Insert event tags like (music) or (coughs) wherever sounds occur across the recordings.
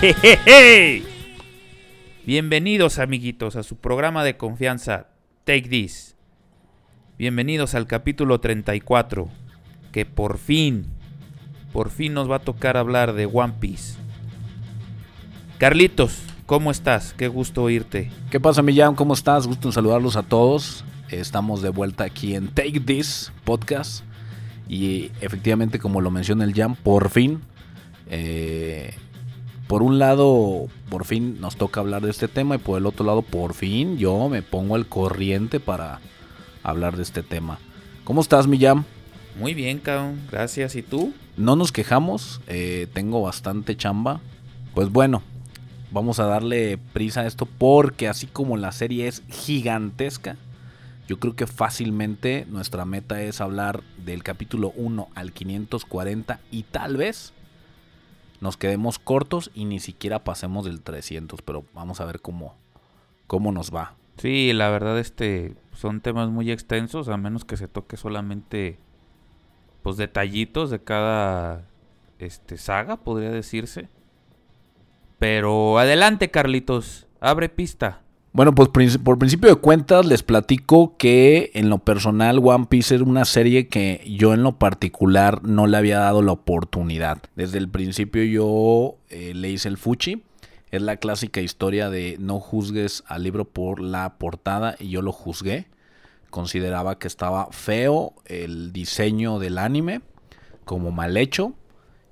Jejeje. (laughs) Bienvenidos amiguitos a su programa de confianza Take This. Bienvenidos al capítulo 34, que por fin, por fin nos va a tocar hablar de One Piece. Carlitos, ¿cómo estás? Qué gusto oírte. ¿Qué pasa, Millán? ¿Cómo estás? Gusto en saludarlos a todos. Estamos de vuelta aquí en Take This Podcast. Y efectivamente, como lo menciona el Jam, por fin, eh, por un lado, por fin nos toca hablar de este tema. Y por el otro lado, por fin yo me pongo al corriente para hablar de este tema. ¿Cómo estás, Millán? Muy bien, cabrón. Gracias. ¿Y tú? No nos quejamos, eh, tengo bastante chamba. Pues bueno, vamos a darle prisa a esto porque así como la serie es gigantesca, yo creo que fácilmente nuestra meta es hablar del capítulo 1 al 540 y tal vez nos quedemos cortos y ni siquiera pasemos del 300, pero vamos a ver cómo, cómo nos va. Sí, la verdad, este son temas muy extensos, a menos que se toque solamente pues detallitos de cada este saga, podría decirse. Pero adelante, Carlitos, abre pista. Bueno, pues por principio de cuentas les platico que en lo personal One Piece es una serie que yo en lo particular no le había dado la oportunidad. Desde el principio yo eh, le hice el fuchi. Es la clásica historia de no juzgues al libro por la portada y yo lo juzgué. Consideraba que estaba feo el diseño del anime, como mal hecho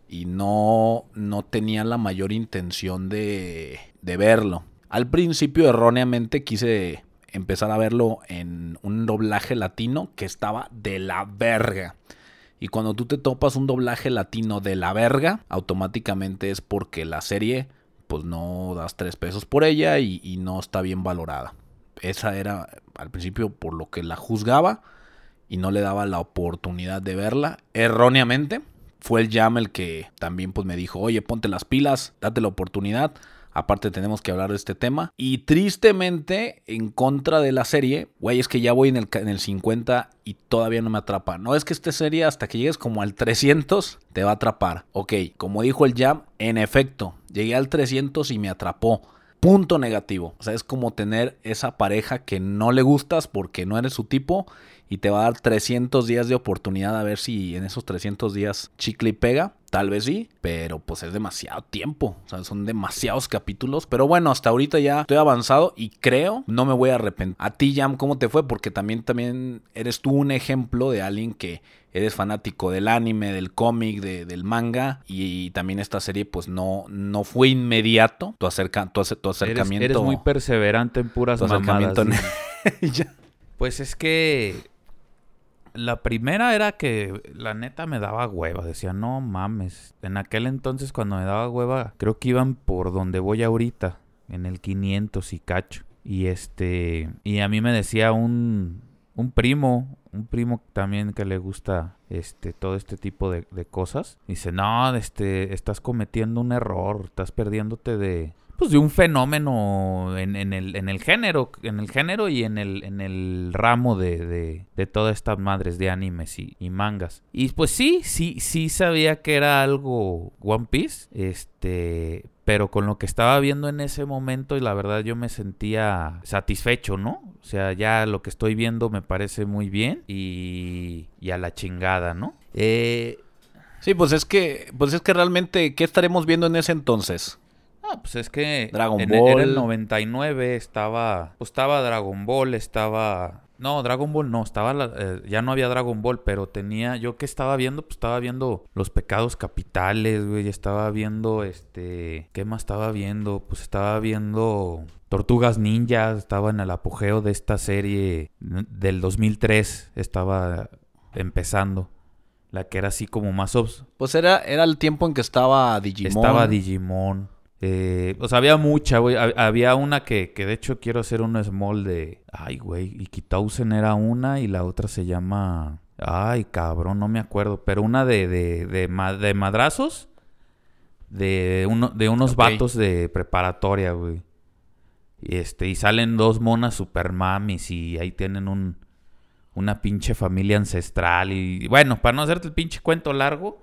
y no, no tenía la mayor intención de, de verlo. Al principio erróneamente quise empezar a verlo en un doblaje latino que estaba de la verga. Y cuando tú te topas un doblaje latino de la verga, automáticamente es porque la serie pues no das tres pesos por ella y, no está bien valorada. Esa era al principio por lo que la juzgaba y no le daba la oportunidad de verla erróneamente. Fue el Jam el que también pues me dijo, oye, ponte las pilas, date la oportunidad. Aparte tenemos que hablar de este tema. Y tristemente, en contra de la serie, güey, es que ya voy en el, en el 50 y todavía no me atrapa. No es que esta serie hasta que llegues como al 300 te va a atrapar. Ok, como dijo el Jam, en efecto, llegué al 300 y me atrapó. Punto negativo. O sea, es como tener esa pareja que no le gustas porque no eres su tipo y te va a dar 300 días de oportunidad a ver si en esos 300 días chicle y pega. Tal vez sí, pero pues es demasiado tiempo. O sea, son demasiados capítulos. Pero bueno, hasta ahorita ya estoy avanzado y creo no me voy a arrepentir. A ti, Jam, ¿cómo te fue? Porque también, también eres tú un ejemplo de alguien que eres fanático del anime, del cómic, de- del manga. Y, también esta serie, pues no, no fue inmediato tu, acerca, tu, tu acercamiento. eres muy perseverante en puras tu acercamiento en-. (laughs) Pues es que la primera era que la neta me daba hueva. Decía, no mames. En aquel entonces cuando me daba hueva, creo que iban por donde voy ahorita, en el 500 y cacho. Y este, y a mí me decía un, un primo, un primo también que le gusta este todo este tipo de, de cosas. Dice, no, este, estás cometiendo un error, estás perdiéndote de, pues de un fenómeno en, en el, en el género, en el género y en el, en el ramo de, de, de todas estas madres de animes y, y mangas. Y pues sí, sí, sí sabía que era algo One Piece, este, pero con lo que estaba viendo en ese momento y la verdad yo me sentía satisfecho, ¿no? O sea, ya lo que estoy viendo me parece muy bien y, y a la chingada, ¿no? Eh, Sí, pues es que, pues es que realmente, ¿qué estaremos viendo en ese entonces? Ah, pues es que Dragon en, Ball. Era el 99, estaba, pues estaba Dragon Ball, estaba... No, Dragon Ball no, estaba la- eh, ya no había Dragon Ball, pero tenía, yo que estaba viendo, pues estaba viendo Los Pecados Capitales, güey, estaba viendo, este, ¿qué más estaba viendo? Pues estaba viendo Tortugas Ninja, estaba en el apogeo de esta serie del 2003, estaba empezando, la que era así como más obs- Pues era, era el tiempo en que estaba Digimon. estaba Digimon. Eh, o sea, había mucha, güey. Hab- Había una que, que de hecho quiero hacer un small de... Ay, güey. Y Kitausen era una y la otra se llama... Ay, cabrón, no me acuerdo. Pero una de, de, de, ma- de madrazos. De, uno, de unos Ok. vatos de preparatoria, güey. Y, este, y salen dos monas super mamis y ahí tienen un, una pinche familia ancestral. Y bueno, para no hacerte el pinche cuento largo,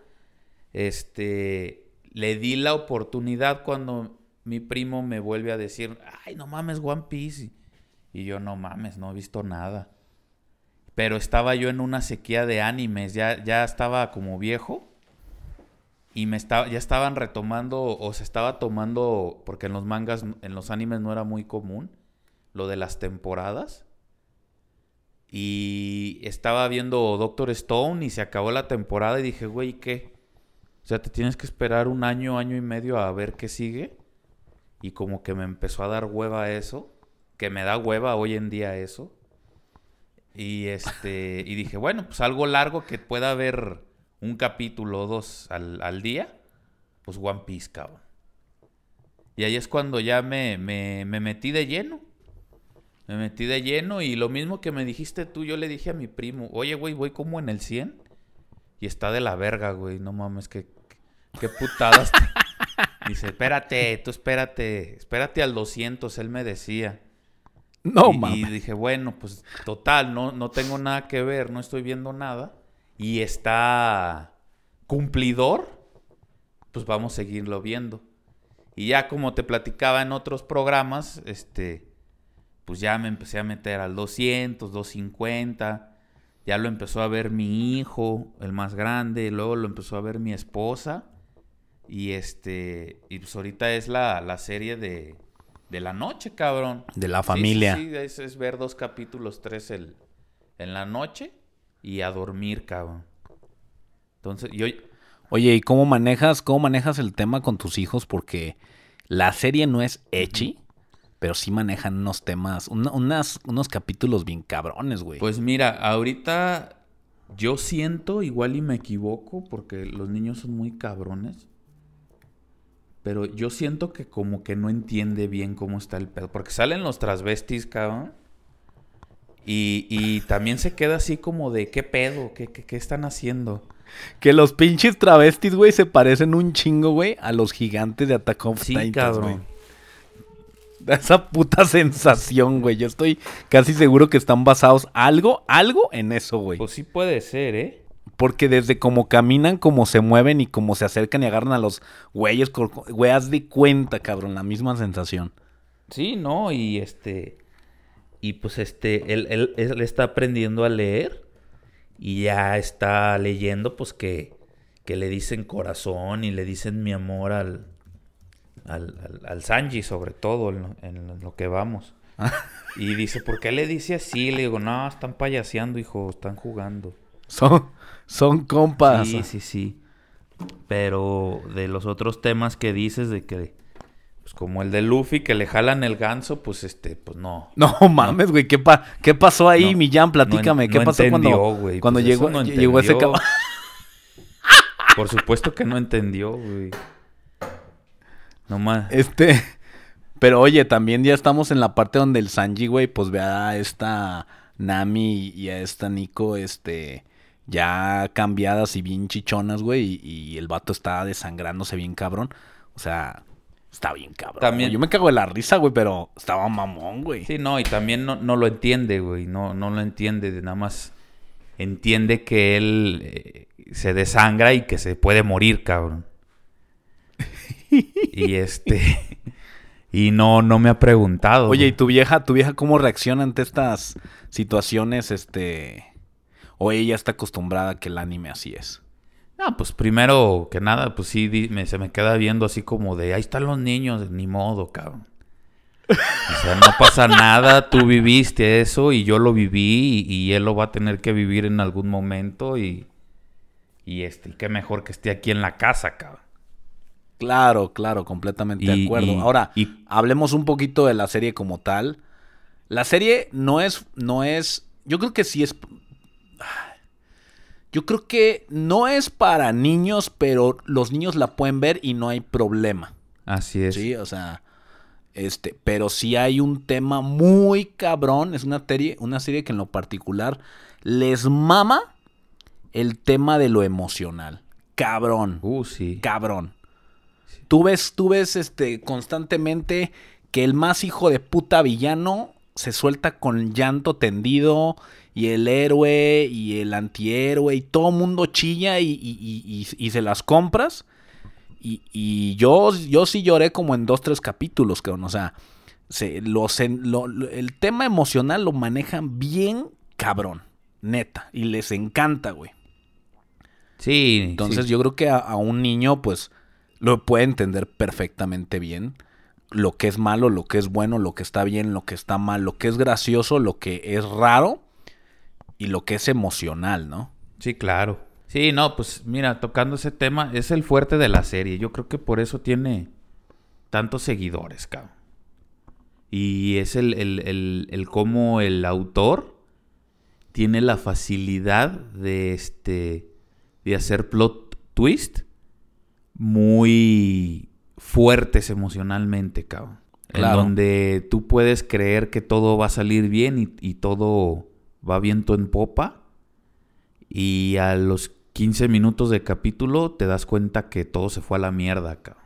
este, le di la oportunidad cuando mi primo me vuelve a decir, ay, no mames, One Piece. Y yo, no mames, no he visto nada. Pero estaba yo en una sequía de animes, ya, ya estaba como viejo. Y me estaba, ya estaban retomando, o se estaba tomando, porque en los mangas, en los animes no era muy común, lo de las temporadas. Y estaba viendo Doctor Stone y se acabó la temporada y dije, güey, ¿qué? O sea, te tienes que esperar un año, año y medio a ver qué sigue. Y como que me empezó a dar hueva eso. Que me da hueva hoy en día eso. Y este. Y dije, bueno, pues algo largo que pueda haber un capítulo o dos al, al día. Pues One Piece, cabrón. Y ahí es cuando ya me, me, me metí de lleno. Me metí de lleno y lo mismo que me dijiste tú, yo le dije a mi primo, oye, güey, voy como en el 100 y está de la verga, güey, no mames, qué, qué putadas. (laughs) Dice, espérate, tú espérate, espérate al 200, él me decía. No, y, y mames. dije, bueno, pues total, no, no tengo nada que ver, no estoy viendo nada. Y está cumplidor, pues vamos a seguirlo viendo. Y ya como te platicaba en otros programas, este, pues ya me empecé a meter al 200, 250. Ya lo empezó a ver mi hijo, el más grande, luego lo empezó a ver mi esposa. Y este, y pues ahorita es la, la serie de, de la noche, cabrón. De la Sí, familia. Sí, sí, es, es ver dos capítulos, tres el, en la noche y a dormir, cabrón. Entonces, yo, Oye, ¿y cómo manejas, cómo manejas el tema con tus hijos? Porque la serie no es echi, pero sí manejan unos temas, una- unas, unos capítulos bien cabrones, güey. pues mira, ahorita yo siento, igual y me equivoco, porque los niños son muy cabrones. Pero yo siento que como que no entiende bien cómo está el pedo. Porque salen los transvestis, cabrón. Y, y también se queda así como de, ¿qué pedo? ¿Qué, qué, qué están haciendo? Que los pinches travestis, güey, se parecen un chingo, güey, a los gigantes de Attack Sí, Titans, cabrón. (laughs) Da esa puta sensación, güey. Yo estoy casi seguro que están basados algo, algo en eso, güey. Pues sí puede ser, ¿eh? Porque desde cómo caminan, cómo se mueven y cómo se acercan y agarran a los güeyes, güey, haz de cuenta, cabrón, la misma sensación. Sí, no, y este. Y pues este, él, él, él está aprendiendo a leer y ya está leyendo, pues que, que le dicen corazón y le dicen mi amor al, al, al, al Sanji, sobre todo en lo, en lo que vamos. (laughs) Y dice, ¿por qué le dice así? Le digo, no, están payaseando, hijo, están jugando. Son, son compas. Sí, sí, sí. Pero de los otros temas que dices de que, pues como el de Luffy, que le jalan el ganso, pues este, pues no. No mames, güey, ¿qué, pa- ¿qué pasó ahí, No, Millán? Platícame, ¿qué no pasó entendió, cuando, güey, cuando pues llegó, llegó ese cabrón? Por supuesto que no entendió, güey. No más. Este, (laughs) pero oye, también ya estamos en la parte donde el Sanji, güey, pues ve a esta Nami y a esta Nico, este, ya cambiadas y bien chichonas, güey, y, y el vato está desangrándose bien cabrón. O sea, está bien cabrón. También- güey. Yo me cago de la risa, güey, pero estaba mamón, güey. Sí, no, y también no, no lo entiende, güey. No, no lo entiende, de nada más entiende que él eh, se desangra y que se puede morir, cabrón. (laughs) (laughs) y este... Y no, no me ha preguntado. Oye, ¿y tu vieja, tu vieja cómo reacciona ante estas situaciones, este... O ella está acostumbrada a que el anime así es? No, pues primero que nada, pues sí, di- me- se me queda viendo así como de, ahí están los niños, ni modo, cabrón. O sea, no pasa (laughs) nada, tú viviste eso y yo lo viví y, y él lo va a tener que vivir en algún momento y, y este, y qué mejor que esté aquí en la casa, cabrón. Claro, claro, completamente de acuerdo. y- Ahora, y- hablemos un poquito de la serie como tal. La serie no es, no es, yo creo que sí es, yo creo que no es para niños, pero los niños la pueden ver y no hay problema. Así es. Sí, o sea, este, pero sí hay un tema muy cabrón. Es una serie, una serie que en lo particular les mama el tema de lo emocional. Cabrón. Uh, sí. Cabrón. Tú ves, tú ves este, constantemente que el más hijo de puta villano se suelta con llanto tendido y el héroe y el antihéroe y todo mundo chilla y, y- y- se las compras. Y, y yo, yo sí lloré como en dos, tres capítulos, cabrón. O sea, se, los lo- el tema emocional lo manejan bien cabrón, neta. Y les encanta, güey. Sí. Entonces sí. yo creo que a, a un niño pues lo puede entender perfectamente bien. Lo que es malo, lo que es bueno, lo que está bien, lo que está mal, lo que es gracioso, lo que es raro y lo que es emocional, ¿no? Sí, claro. Sí, no, pues mira, tocando ese tema, es el fuerte de la serie. Yo creo que por eso tiene tantos seguidores, cabrón. Y es el, el, el, el cómo el autor tiene la facilidad de este de hacer plot twist muy fuertes emocionalmente, cabrón. Claro. En donde tú puedes creer que todo va a salir bien y, y todo va viento en popa. Y a los 15 minutos de capítulo te das cuenta que todo se fue a la mierda, cabrón.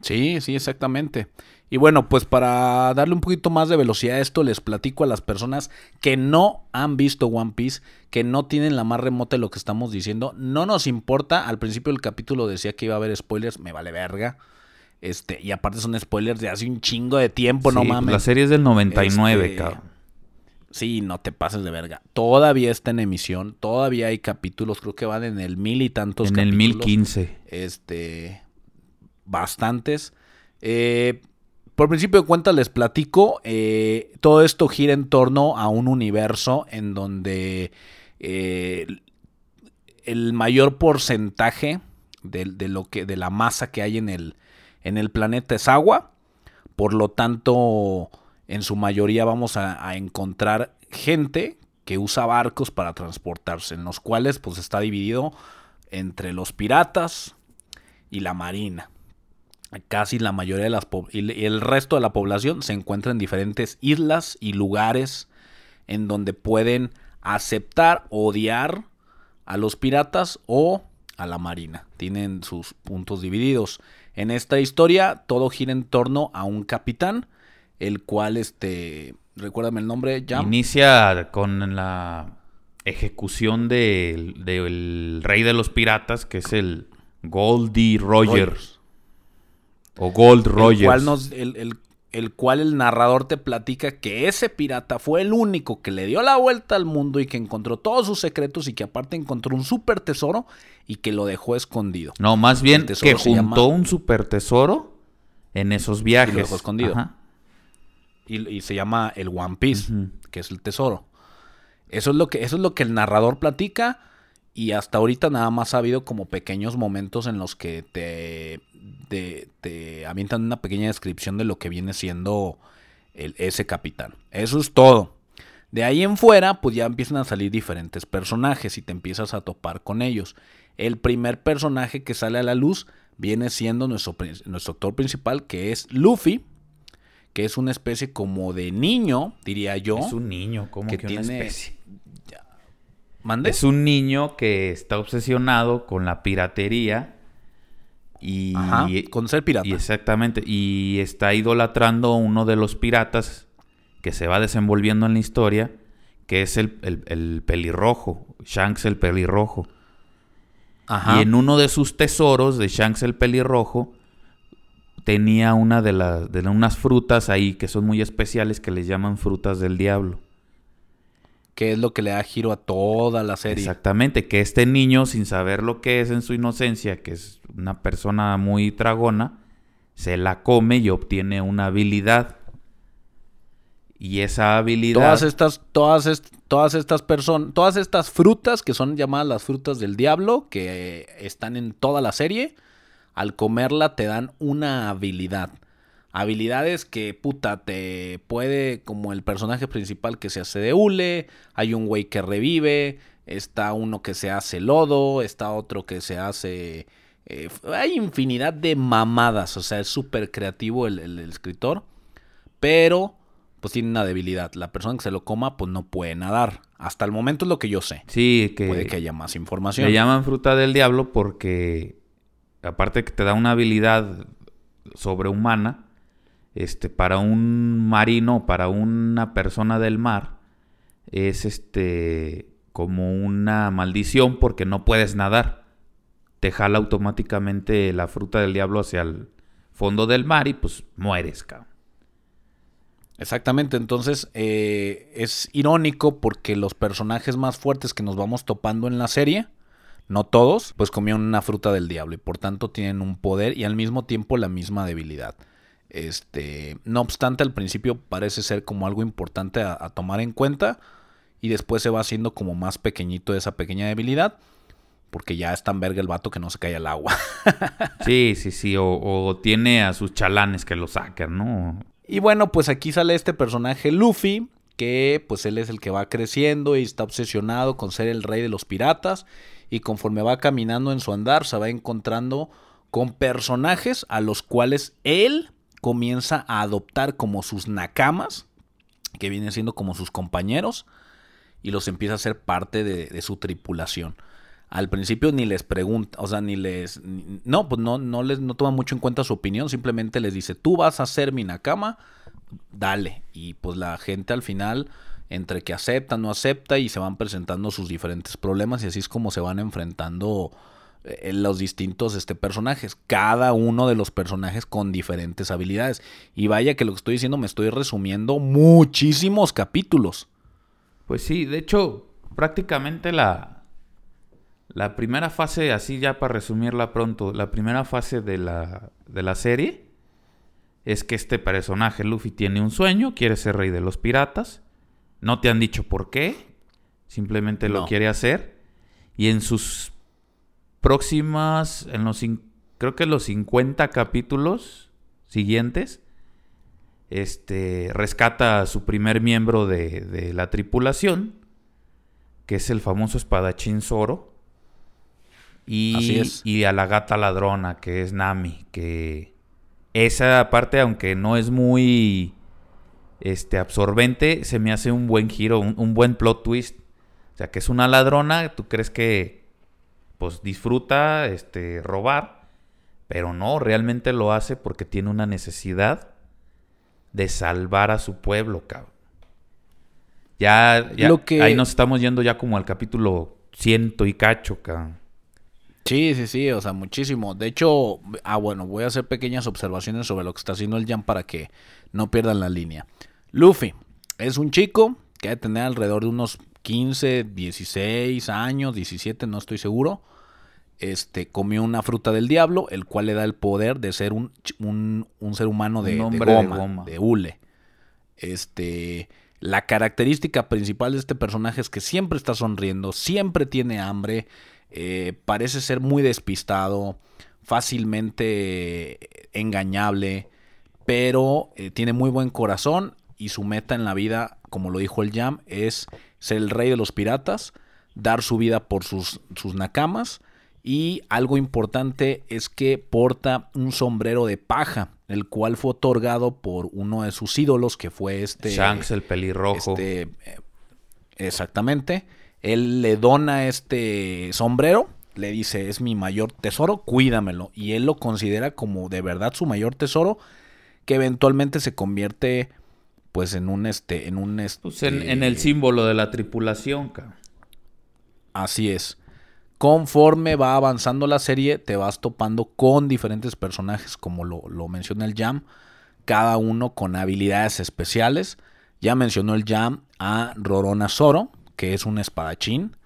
Sí, sí, exactamente. Y bueno, pues para darle un poquito más de velocidad a esto, les platico a las personas que no han visto One Piece, que no tienen la más remota de lo que estamos diciendo. No nos importa. Al principio del capítulo decía que iba a haber spoilers, me vale verga. Este, y aparte son spoilers de hace un chingo de tiempo, no mames. La serie es del 99, Este, cabrón. Sí, no te pases de verga. Todavía está en emisión, todavía hay capítulos, creo que van en el mil y tantos En el capítulos. 1015. Este, bastantes. Eh, por principio de cuentas les platico, eh, todo esto gira en torno a un universo en donde eh, el mayor porcentaje de, lo que, de la masa que hay en el, en el planeta es agua. Por lo tanto, en su mayoría vamos a, a encontrar gente que usa barcos para transportarse, en los cuales pues está dividido entre los piratas y la marina. Casi la mayoría de las y el resto de la población se encuentra en diferentes islas y lugares en donde pueden aceptar, odiar a los piratas o a la marina. Tienen sus puntos divididos. En esta historia todo gira en torno a un capitán, el cual este, recuérdame el nombre, Jam. Inicia con la ejecución del, del rey de los piratas, que es el Goldie Rogers. Rogers. O Gold Rogers. El cual, nos- el, el- el cual el narrador te platica que ese pirata fue el único que le dio la vuelta al mundo y que encontró todos sus secretos y que aparte encontró un super tesoro y que lo dejó escondido. No, más bien que juntó un super tesoro en esos viajes. dejó escondido. Ajá. Y, y se llama el One Piece, que es el tesoro. Eso es lo que, eso es lo que el narrador platica. Y hasta ahorita nada más ha habido como pequeños momentos en los que te, te, te avientan una pequeña descripción de lo que viene siendo el- ese capitán. Eso es todo. De ahí en fuera, pues ya empiezan a salir diferentes personajes y te empiezas a topar con ellos. El primer personaje que sale a la luz viene siendo nuestro, nuestro actor principal, que es Luffy, que es una especie como de niño, diría yo. Es un niño, como que que, una tiene- especie. ¿Mande? Es un niño que está obsesionado con la piratería y, Ajá, con ser pirata. y exactamente y está idolatrando a uno de los piratas que se va desenvolviendo en la historia, que es el, el- el pelirrojo, Shanks el pelirrojo. Ajá. Y en uno de sus tesoros de Shanks el pelirrojo tenía una de las de unas frutas ahí que son muy especiales que les llaman frutas del diablo. Que es lo que le da giro a toda la serie. Exactamente, que este niño sin saber lo que es en su inocencia, que es una persona muy tragona, se la come y obtiene una habilidad. Y esa habilidad Todas estas, todas, est- todas estas personas, todas estas frutas que son llamadas las frutas del diablo, que están en toda la serie, al comerla te dan una habilidad. Habilidades que, puta, te puede, como el personaje principal que se hace de hule, hay un güey que revive, está uno que se hace lodo, está otro que se hace... eh, hay infinidad de mamadas, o sea, es súper creativo el- el- el escritor, pero pues tiene una debilidad. La persona que se lo coma, pues no puede nadar. Hasta el momento es lo que yo sé. sí que, Puede que haya más información. le llaman fruta del diablo porque aparte que te da una habilidad sobrehumana, este para un marino, para una persona del mar es este como una maldición porque no puedes nadar. Te jala automáticamente la fruta del diablo hacia el fondo del mar y pues mueres, cabrón. Exactamente, entonces eh, es irónico porque los personajes más fuertes que nos vamos topando en la serie, no todos, pues comieron una fruta del diablo y por tanto tienen un poder y al mismo tiempo la misma debilidad. Este, no obstante, al principio parece ser como algo importante a, a tomar en cuenta y después se va haciendo como más pequeñito esa pequeña debilidad porque ya es tan verga el vato que no se cae al agua. (laughs) Sí, sí, sí, o, o tiene a sus chalanes que lo sacan, ¿no? Y bueno, pues aquí sale este personaje Luffy, que pues él es el que va creciendo y está obsesionado con ser el rey de los piratas. Y conforme va caminando en su andar, se va encontrando con personajes a los cuales él comienza a adoptar como sus nakamas, que vienen siendo como sus compañeros, y los empieza a hacer parte de, su tripulación. Al principio ni les pregunta, o sea, ni les... no, pues no, no les no toma mucho en cuenta su opinión, simplemente les dice, tú vas a ser mi nakama, dale. Y pues la gente al final, entre que acepta, no acepta, y se van presentando sus diferentes problemas, y así es como se van enfrentando los distintos este, personajes. Cada uno de los personajes con diferentes habilidades. Y vaya que lo que estoy diciendo me estoy resumiendo muchísimos capítulos. Pues sí, de hecho, prácticamente la, la primera fase, así ya para resumirla pronto, la primera fase de la, de la serie es que este personaje, Luffy, tiene un sueño, quiere ser rey de los piratas. No te han dicho por qué, simplemente lo quiere hacer. Y en sus próximas, en los, creo que los 50 capítulos siguientes, este, rescata a su primer miembro de, de la tripulación, que es el famoso espadachín Zoro. Y, Así es. y a la gata ladrona, que es Nami, que esa parte, aunque no es muy este, absorbente, se me hace un buen giro, un, un buen plot twist. O sea, que es una ladrona, tú crees que pues disfruta este, robar, pero no, realmente lo hace porque tiene una necesidad de salvar a su pueblo, cabrón. Ya, ya Lo que- ahí nos estamos yendo ya como al capítulo ciento y cacho, cabrón. Sí, sí, sí, o sea, muchísimo. De hecho, ah, bueno, voy a hacer pequeñas observaciones sobre lo que está haciendo el Jam para que no pierdan la línea. Luffy es un chico que debe tener alrededor de unos 15, 16 años, 17, no estoy seguro. Este, comió una fruta del diablo, el cual le da el poder de ser un, un, un ser humano de, Un de goma. de hule. Este, la característica principal de este personaje es que siempre está sonriendo, siempre tiene hambre, eh, parece ser muy despistado, fácilmente engañable, pero eh, tiene muy buen corazón y su meta en la vida, como lo dijo el Jam, es ser el rey de los piratas, dar su vida por sus, sus nakamas y algo importante es que porta un sombrero de paja, el cual fue otorgado por uno de sus ídolos que fue este Shanks el pelirrojo. este, eh, exactamente. Él le dona este sombrero, le dice, es mi mayor tesoro, cuídamelo. Y él lo considera como de verdad su mayor tesoro, que eventualmente se convierte pues en un este, en un este, Pues en, en el símbolo de la tripulación, cabrón. Así es. Conforme va avanzando la serie, te vas topando con diferentes personajes, como lo, lo menciona el Jam, cada uno con habilidades especiales. Ya mencionó el Jam a Rorona Zoro, que es un espadachín.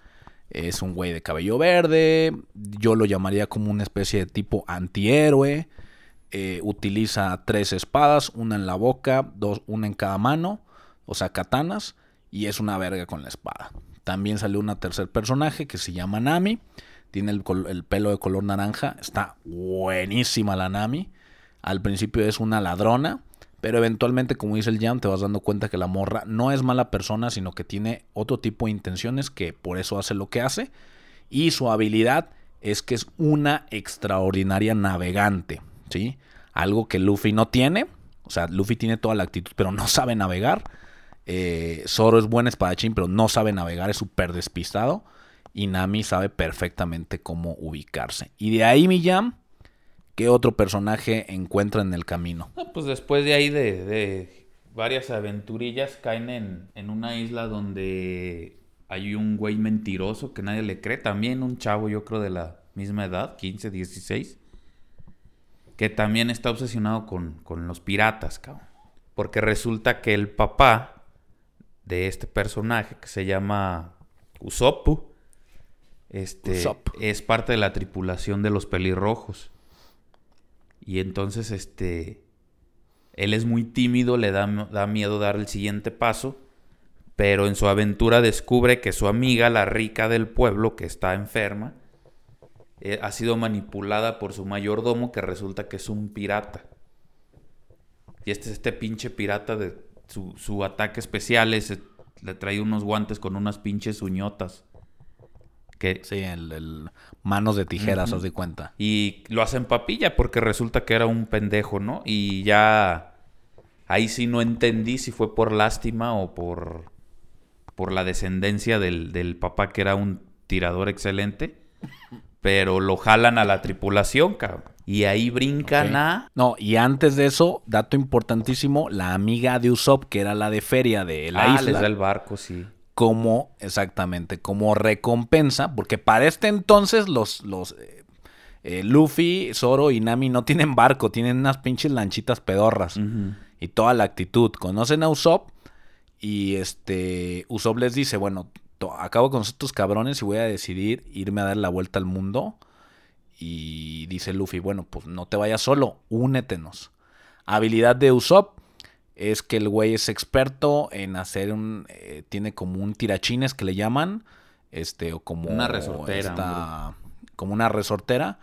Es un güey de cabello verde. Yo lo llamaría como una especie de tipo antihéroe. Eh, utiliza tres espadas, una en la boca, dos, una en cada mano, o sea, katanas, y es una verga con la espada. También salió una tercer personaje que se llama Nami. Tiene el, el pelo de color naranja. Está buenísima la Nami. Al principio es una ladrona. Pero eventualmente, como dice el Jam, te vas dando cuenta que la morra no es mala persona, sino que tiene otro tipo de intenciones que por eso hace lo que hace. Y su habilidad es que es una extraordinaria navegante, Algo que Luffy no tiene. O sea, Luffy tiene toda la actitud, pero no sabe navegar. Eh, Zoro es buen espadachín, pero no sabe navegar, es súper despistado. Y Nami sabe perfectamente cómo ubicarse. Y de ahí mi Jam ¿Qué otro personaje encuentra en el camino? pues después de ahí de, varias aventurillas caen en, en, una isla donde hay un güey mentiroso que nadie le cree. También un chavo, yo creo, de la misma edad, 15, 16. Que también está obsesionado con, con los piratas, cabrón. Porque resulta que el papá de este personaje, que se llama Usopp, este, Usopp. es parte de la tripulación de los pelirrojos. Y entonces, este, él es muy tímido, le da, da miedo dar el siguiente paso, pero en su aventura descubre que su amiga, la rica del pueblo, que está enferma, eh, ha sido manipulada por su mayordomo, que resulta que es un pirata. Y este es este pinche pirata de su, su ataque especial, es, le trae unos guantes con unas pinches uñotas sí, el, manos de tijeras, haz de cuenta. Y lo hacen papilla porque resulta que era un pendejo, ¿no? Y ya ahí sí no entendí si fue por lástima o por, por la descendencia del, del papá que era un tirador excelente. Pero lo jalan a la tripulación, cabrón. Y ahí brincan a... No, y antes de eso, dato importantísimo, la amiga de Usopp, que era la de feria de la ah, isla. les da el barco, sí como, exactamente, como recompensa, porque para este entonces los, los eh, eh, Luffy, Zoro y Nami no tienen barco, tienen unas pinches lanchitas pedorras y toda la actitud. Conocen a Usopp y este Usopp les dice, bueno, acabo con estos cabrones y voy a decidir irme a dar la vuelta al mundo. Y dice Luffy, bueno, pues no te vayas solo, únetenos. Habilidad de Usopp, es que el güey es experto en hacer un. Eh, tiene como un tirachines que le llaman. Este, o como. Una resortera. como una resortera.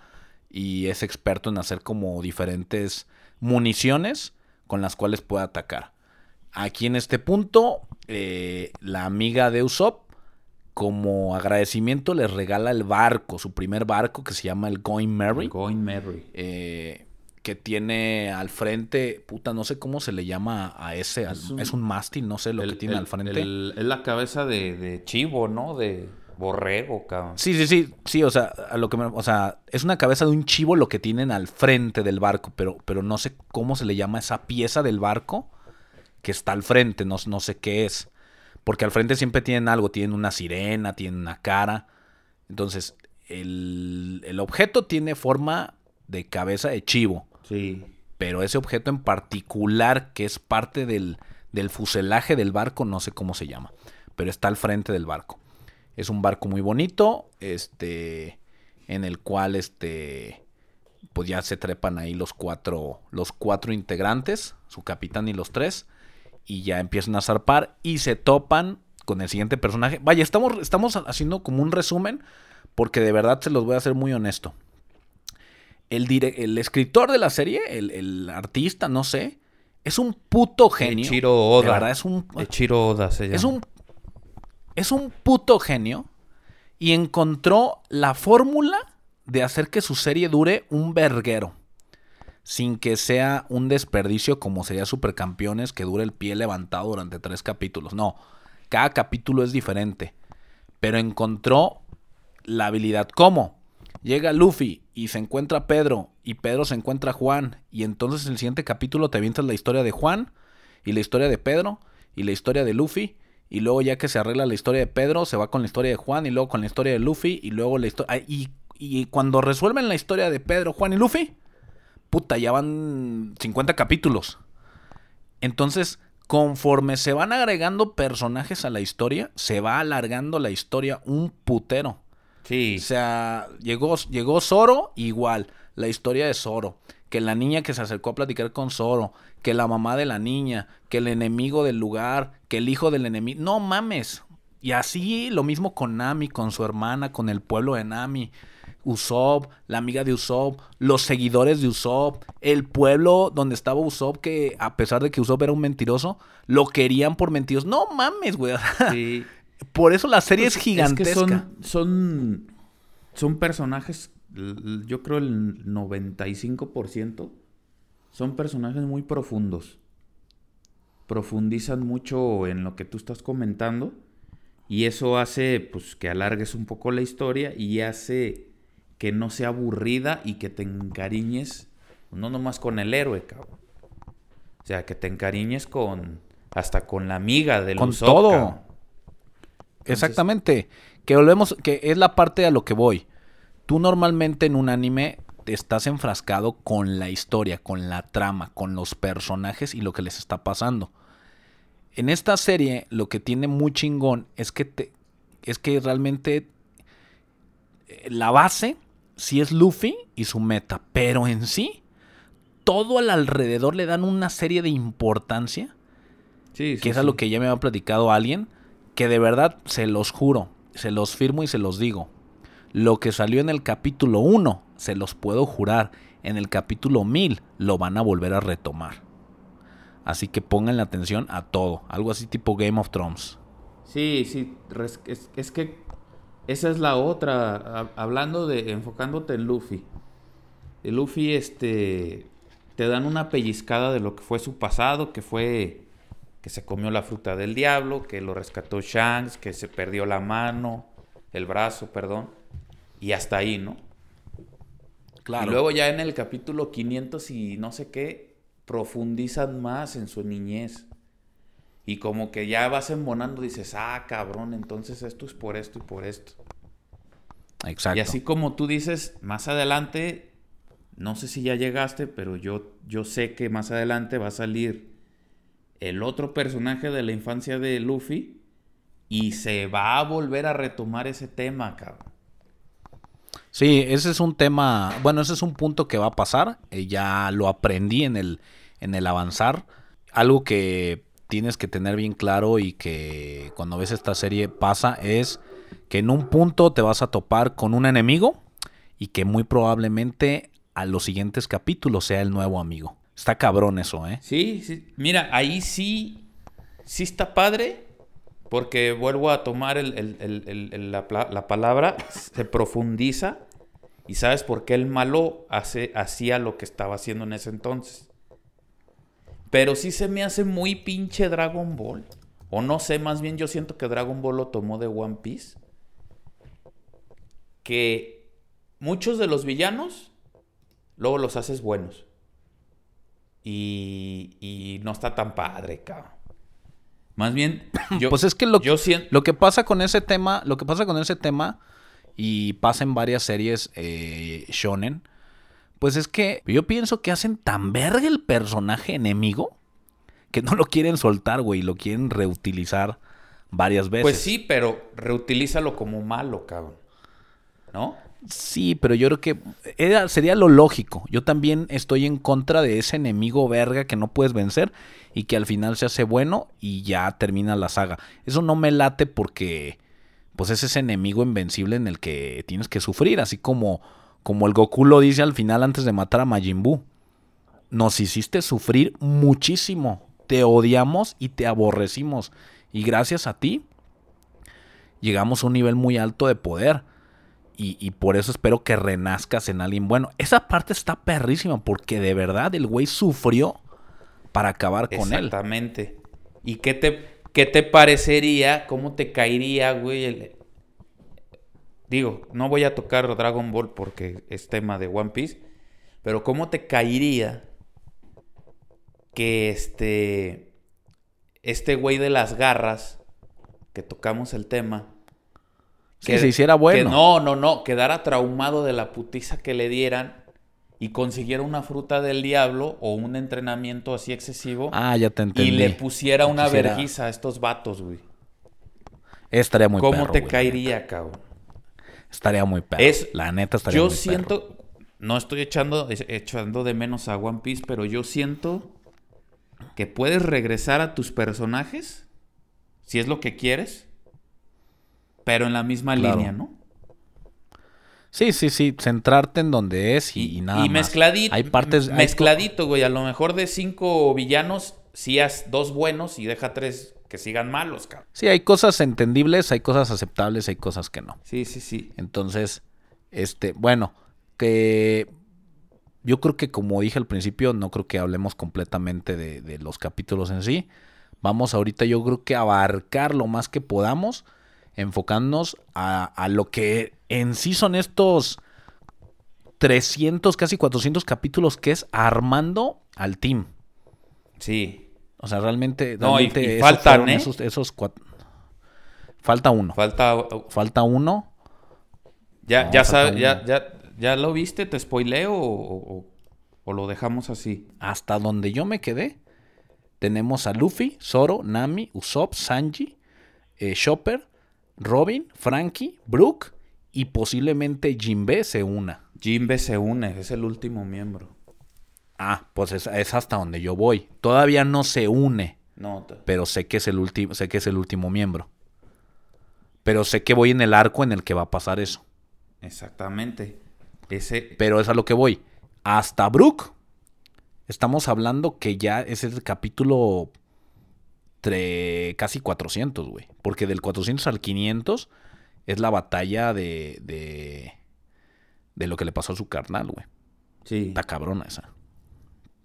Y es experto en hacer como diferentes municiones con las cuales puede atacar. Aquí en este punto, eh, la amiga de Usopp, como agradecimiento, les regala el barco, su primer barco que se llama el Going Merry. Going Merry. Eh, que tiene al frente, puta, no sé cómo se le llama a ese, es un, mástil, no sé lo que tiene al frente. es la cabeza de, chivo, ¿no? De borrego, cabrón. Sí, sí, sí, sí, o sea, a lo que o sea, es una cabeza de un chivo lo que tienen al frente del barco, pero, pero no sé cómo se le llama esa pieza del barco que está al frente, no, no sé qué es. Porque al frente siempre tienen algo, tienen una sirena, tienen una cara. Entonces, el, el objeto tiene forma de cabeza de chivo. Sí. Pero ese objeto en particular, que es parte del, fuselaje del barco, no sé cómo se llama. Pero está al frente del barco. Es un barco muy bonito. Este. En el cual este. Pues ya se trepan ahí los cuatro. Los cuatro integrantes. Su capitán y los tres. Y ya empiezan a zarpar. Y se topan con el siguiente personaje. Vaya, estamos, estamos haciendo como un resumen. Porque de verdad se los voy a hacer muy honesto el, escritor de la serie, el, artista, no sé, es un puto genio. Oda. De verdad, es un. Chiro Oda se llama. Es un. Es un puto genio. Y encontró la fórmula de hacer que su serie dure un verguero. Sin que sea un desperdicio como sería Supercampeones, que dure el pie levantado durante tres capítulos. No. Cada capítulo es diferente. Pero encontró la habilidad. ¿Cómo? Llega Luffy y se encuentra Pedro y Pedro se encuentra Juan y entonces en el siguiente capítulo te avientas la historia de Juan y la historia de Pedro y la historia de Luffy Y luego ya que se arregla la historia de Pedro, se va con la historia de Juan y luego con la historia de Luffy y luego la historia... Y, y cuando resuelven la historia de Pedro, Juan y Luffy, puta, ya van 50 capítulos. Entonces, conforme se van agregando personajes a la historia, se va alargando la historia un putero. Sí. O sea, llegó, llegó Zoro, igual, la historia de Zoro. Que la niña que se acercó a platicar con Zoro, que la mamá de la niña, que el enemigo del lugar, que el hijo del enemigo. No mames. Y así lo mismo con Nami, con su hermana, con el pueblo de Nami. Usopp, la amiga de Usopp, los seguidores de Usopp, el pueblo donde estaba Usopp, que a pesar de que Usopp era un mentiroso, lo querían por mentiroso. No mames, güey. (laughs) Sí. Por eso la serie Pues es gigantesca. que son, son, son personajes, yo creo el 95% son personajes muy profundos. Profundizan mucho en lo que tú estás comentando y eso hace pues que alargues un poco la historia y hace que no sea aburrida y que te encariñes no nomás con el héroe, cabrón. O sea, que te encariñes con hasta con la amiga del Con todo. Exactamente. Que volvemos, que es la parte a lo que voy. Tú normalmente en un anime te estás enfrascado con la historia, con la trama, con los personajes y lo que les está pasando. En esta serie lo que tiene muy chingón es que te, es que realmente eh, la base sí es Luffy y su meta, pero en sí todo al alrededor le dan una serie de importancia Sí, sí, que es a sí. lo que ya me había platicado alguien, que de verdad se los juro, se los firmo y se los digo. Lo que salió en el capítulo 1, se los puedo jurar, en el capítulo 1000 lo van a volver a retomar. Así que pongan atención a todo, algo así tipo Game of Thrones. Sí, sí, es que esa es la otra, ha- hablando de, enfocándote en Luffy. El Luffy, este, te dan una pellizcada de lo que fue su pasado, que fue que se comió la fruta del diablo, que lo rescató Shanks, que se perdió la mano, el brazo, perdón, y hasta ahí, ¿no? Claro. Y luego ya en el capítulo 500 y no sé qué, profundizan más en su niñez. Y como que ya vas embonando, dices, ah, cabrón, entonces esto es por esto y por esto. Exacto. Y así como tú dices, más adelante, no sé si ya llegaste, pero yo, yo sé que más adelante va a salir el otro personaje de la infancia de Luffy y se va a volver a retomar ese tema, cabrón. Sí, ese es un tema, bueno, ese es un punto que va a pasar, eh, ya lo aprendí en el, en el avanzar, algo que tienes que tener bien claro y que cuando ves esta serie pasa es que en un punto te vas a topar con un enemigo y que muy probablemente a los siguientes capítulos sea el nuevo amigo. Está cabrón eso, ¿eh? Sí, sí. Mira, ahí sí, sí está padre, porque vuelvo a tomar la, la palabra, (laughs) se profundiza y sabes por qué el malo hacía lo que estaba haciendo en ese entonces. Pero sí se me hace muy pinche Dragon Ball. O no sé, más bien yo siento que Dragon Ball lo tomó de One Piece. Que muchos de los villanos luego los haces buenos. Y, y no está tan padre, cabrón. Más bien, (coughs) yo, pues es que lo, yo siento... lo que pasa con ese tema, lo que pasa con ese tema y pasa en varias series eh, shonen, pues es que yo pienso que hacen tan verga el personaje enemigo que no lo quieren soltar, güey, lo quieren reutilizar varias veces. Pues sí, pero reutilízalo como malo, cabrón. ¿No? Sí, pero yo creo que era, sería lo lógico. Yo también estoy en contra de ese enemigo verga que no puedes vencer y que al final se hace bueno y ya termina la saga. Eso no me late porque pues es ese enemigo invencible en el que tienes que sufrir, así como como el Goku lo dice al final antes de matar a Majin Buu. Nos hiciste sufrir muchísimo. Te odiamos y te aborrecimos. Y gracias a ti llegamos a un nivel muy alto de poder. Y, por eso espero que renazcas en alguien bueno. Esa parte está perrísima porque de verdad el güey sufrió para acabar con él. Exactamente. ¿Y qué te, qué te parecería? ¿Cómo te caería, güey? Digo, no voy a tocar Dragon Ball porque es tema de One Piece. Pero ¿cómo te caería que este. Este güey de las garras que tocamos el tema. Que se hiciera bueno. Que no, no, no, quedara traumado de la putiza que le dieran y consiguiera una fruta del diablo o un entrenamiento así excesivo. Ah, ya te entendí. Y le pusiera una vergüenza a estos vatos, güey. Estaría muy ¿Cómo perro, te güey. caería, cabrón? Estaría muy perro. Es- la neta estaría Yo muy perro. siento, no estoy echando, echando de menos a One Piece, pero yo siento que puedes regresar a tus personajes, si es lo que quieres, pero en la misma Claro. línea, ¿no? Sí, sí, sí. Centrarte en donde es y, y nada y más. mezcladito, Hay partes... mezcladito, güey. A lo mejor de cinco villanos, sí haz dos buenos y deja tres que sigan malos, cabrón. Sí, hay cosas entendibles, hay cosas aceptables, hay cosas que no. Sí, sí, sí. Entonces, este, bueno, que yo creo que como dije al principio, no creo que hablemos completamente de, de los capítulos en sí. Vamos ahorita yo creo que abarcar lo más que podamos, enfocándonos a, a lo que en sí son estos 300, casi 400 capítulos que es armando al team. Sí. O sea, realmente... No, y- realmente y esos faltan, ¿eh? Esos, esos cuat- Falta uno. Falta. Falta uno. Ya, No, ya sabes, ya, ya, ya lo viste, te spoileo o, o- o lo dejamos así. hasta donde yo me quedé, tenemos a Luffy, Zoro, Nami, Usopp, Sanji, eh, Chopper, Robin, Frankie, Brook y posiblemente Jinbe se una. Jimbe se une, es el último miembro. Ah, pues es, es hasta donde yo voy. Todavía no se une, No, pero sé que es el último, sé que es el último miembro. Pero sé que voy en el arco en el que va a pasar eso. exactamente. Ese. Pero es a lo que voy. Hasta Brook. Estamos hablando que ya es el capítulo tre- casi 400, güey. Porque del 400 al 500 es la batalla de, de, de lo que le pasó a su carnal, güey. Sí. Está cabrona esa.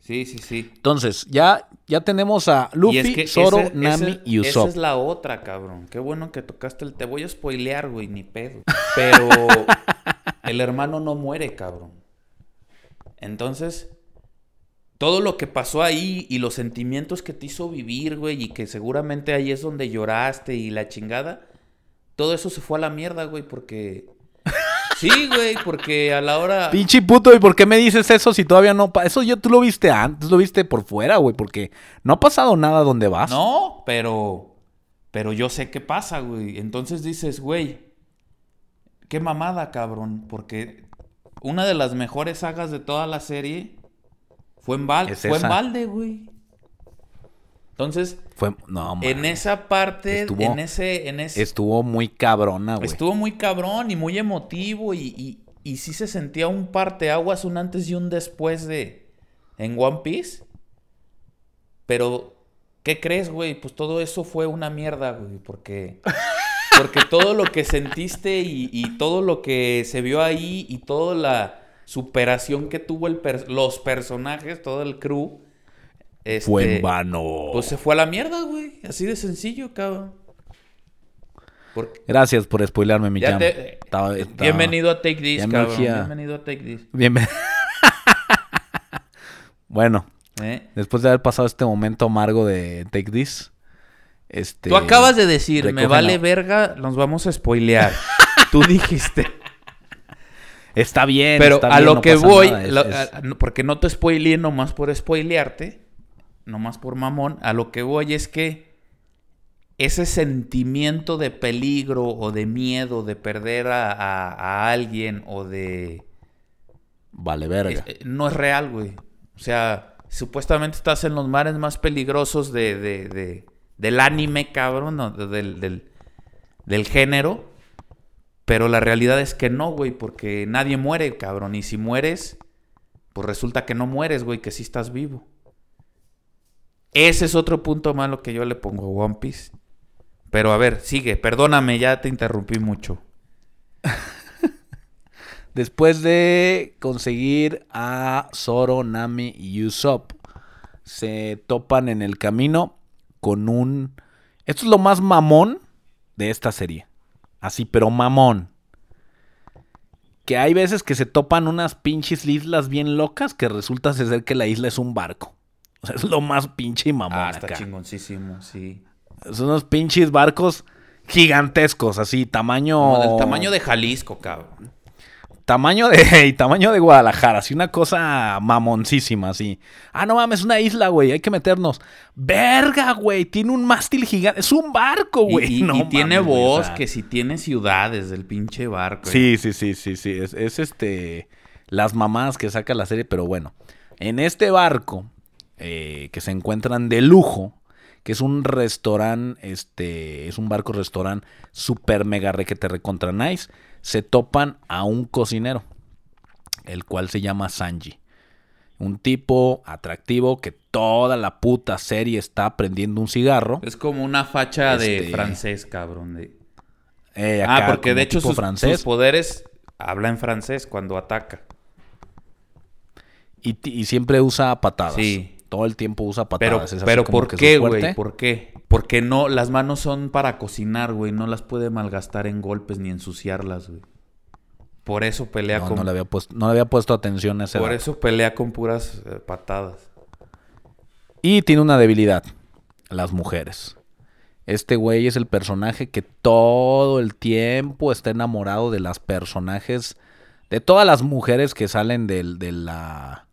Sí, sí, sí. Entonces, ya, ya tenemos a Luffy, es que Zoro, ese- Nami ese- y Esa Usopp. es la otra, cabrón. Qué bueno que tocaste el. Te voy a spoilear, güey, ni pedo. Pero (laughs) el hermano no muere, cabrón. Entonces, todo lo que pasó ahí y los sentimientos que te hizo vivir, güey, y que seguramente ahí es donde lloraste y la chingada, todo eso se fue a la mierda, güey, porque. Sí, güey, porque a la hora. Pinche puto, ¿y por qué me dices eso si todavía no pa- Eso yo tú lo viste antes, lo viste por fuera, güey, porque no ha pasado nada donde vas. No, pero. Pero yo sé qué pasa, güey. Entonces dices, güey. Qué mamada, cabrón. Porque una de las mejores sagas de toda la serie fue en, bal Es fue en balde, güey. Entonces, Fue, no, en esa parte, Estuvo- en ese, en ese, Estuvo muy cabrona, güey. estuvo muy cabrón y muy emotivo y, y, y sí se sentía un parteaguas, un antes y un después de en One Piece. Pero, ¿qué crees, güey? Pues todo eso fue una mierda, güey, porque (laughs) porque todo lo que sentiste y, y todo lo que se vio ahí y toda la superación que tuvo el per- los personajes, todo el crew, este, Fue en vano. pues se fue a la mierda, güey. Así de sencillo, cabrón. Porque Gracias por spoilearme, mi jam. te- Estaba- estaba- Bienvenido a Take This, ya cabrón. Bienvenido a Take This. Bienven- (laughs) bueno, ¿eh? después de haber pasado este momento amargo de Take This, este... Tú acabas de decir, me vale la- verga, nos vamos a spoilear. (laughs) Tú dijiste. Está bien, Pero está a bien, lo no que voy, lo- es- a- porque no te spoileé nomás por spoilearte, nomás por mamón, a lo que voy es que ese sentimiento de peligro o de miedo de perder a, a- a alguien o de... Vale, verga. es- eh, no es real, güey. O sea, supuestamente estás en los mares más peligrosos de, de- de- del anime, cabrón, del, del, del género. Pero la realidad es que no, güey, porque nadie muere, cabrón. Y si mueres, pues resulta que no mueres, güey, que sí estás vivo. Ese es otro punto malo que yo le pongo a One Piece. Pero a ver, sigue, perdóname, ya te interrumpí mucho. (laughs) Después de conseguir a Zoro, Nami y Usopp, se topan en el camino con un... Esto es lo más mamón de esta serie. Así, pero mamón. Que hay veces que se topan unas pinches islas bien locas que resulta ser que la isla es un barco. O (laughs) sea, es lo más pinche mamón Ah, está acá. chingoncísimo, sí. Son unos pinches barcos gigantescos, así, tamaño... Como del tamaño de Jalisco, cabrón. Tamaño de, (laughs) y tamaño de Guadalajara, así una cosa mamoncísima, así. Ah, no mames, es una isla, güey, hay que meternos. Verga, güey, tiene un mástil gigante, es un barco, Y, güey. y- (laughs) No y tiene mames, sea. bosques y tiene ciudades del pinche barco. Sí, sí, sí, sí, sí. Es, es, este. Las mamás que saca la serie, pero bueno. En este barco, eh, que se encuentran de lujo, que es un restaurante, este. Es un barco restaurante super mega requete recontra nice. Se topan a un cocinero, el cual se llama Sanji. Un tipo atractivo que toda la puta serie está prendiendo un cigarro. Es como una facha de Este- francés, cabrón. de- Eh, Ah, porque de hecho sus, francés. sus poderes habla en francés cuando ataca. Y, y siempre usa patadas. Sí. Todo el tiempo usa patadas. pero ¿por qué, güey? ¿Por qué? Porque no, las manos son para cocinar, güey. No las puede malgastar en golpes ni ensuciarlas, güey. Por eso pelea No, con. no le había puesto, no le había puesto atención a ese por dato. eso pelea con puras eh, patadas. Y tiene una debilidad. Las mujeres. Este güey es el personaje que todo el tiempo está enamorado de las personajes. De todas las mujeres que salen del- de, la,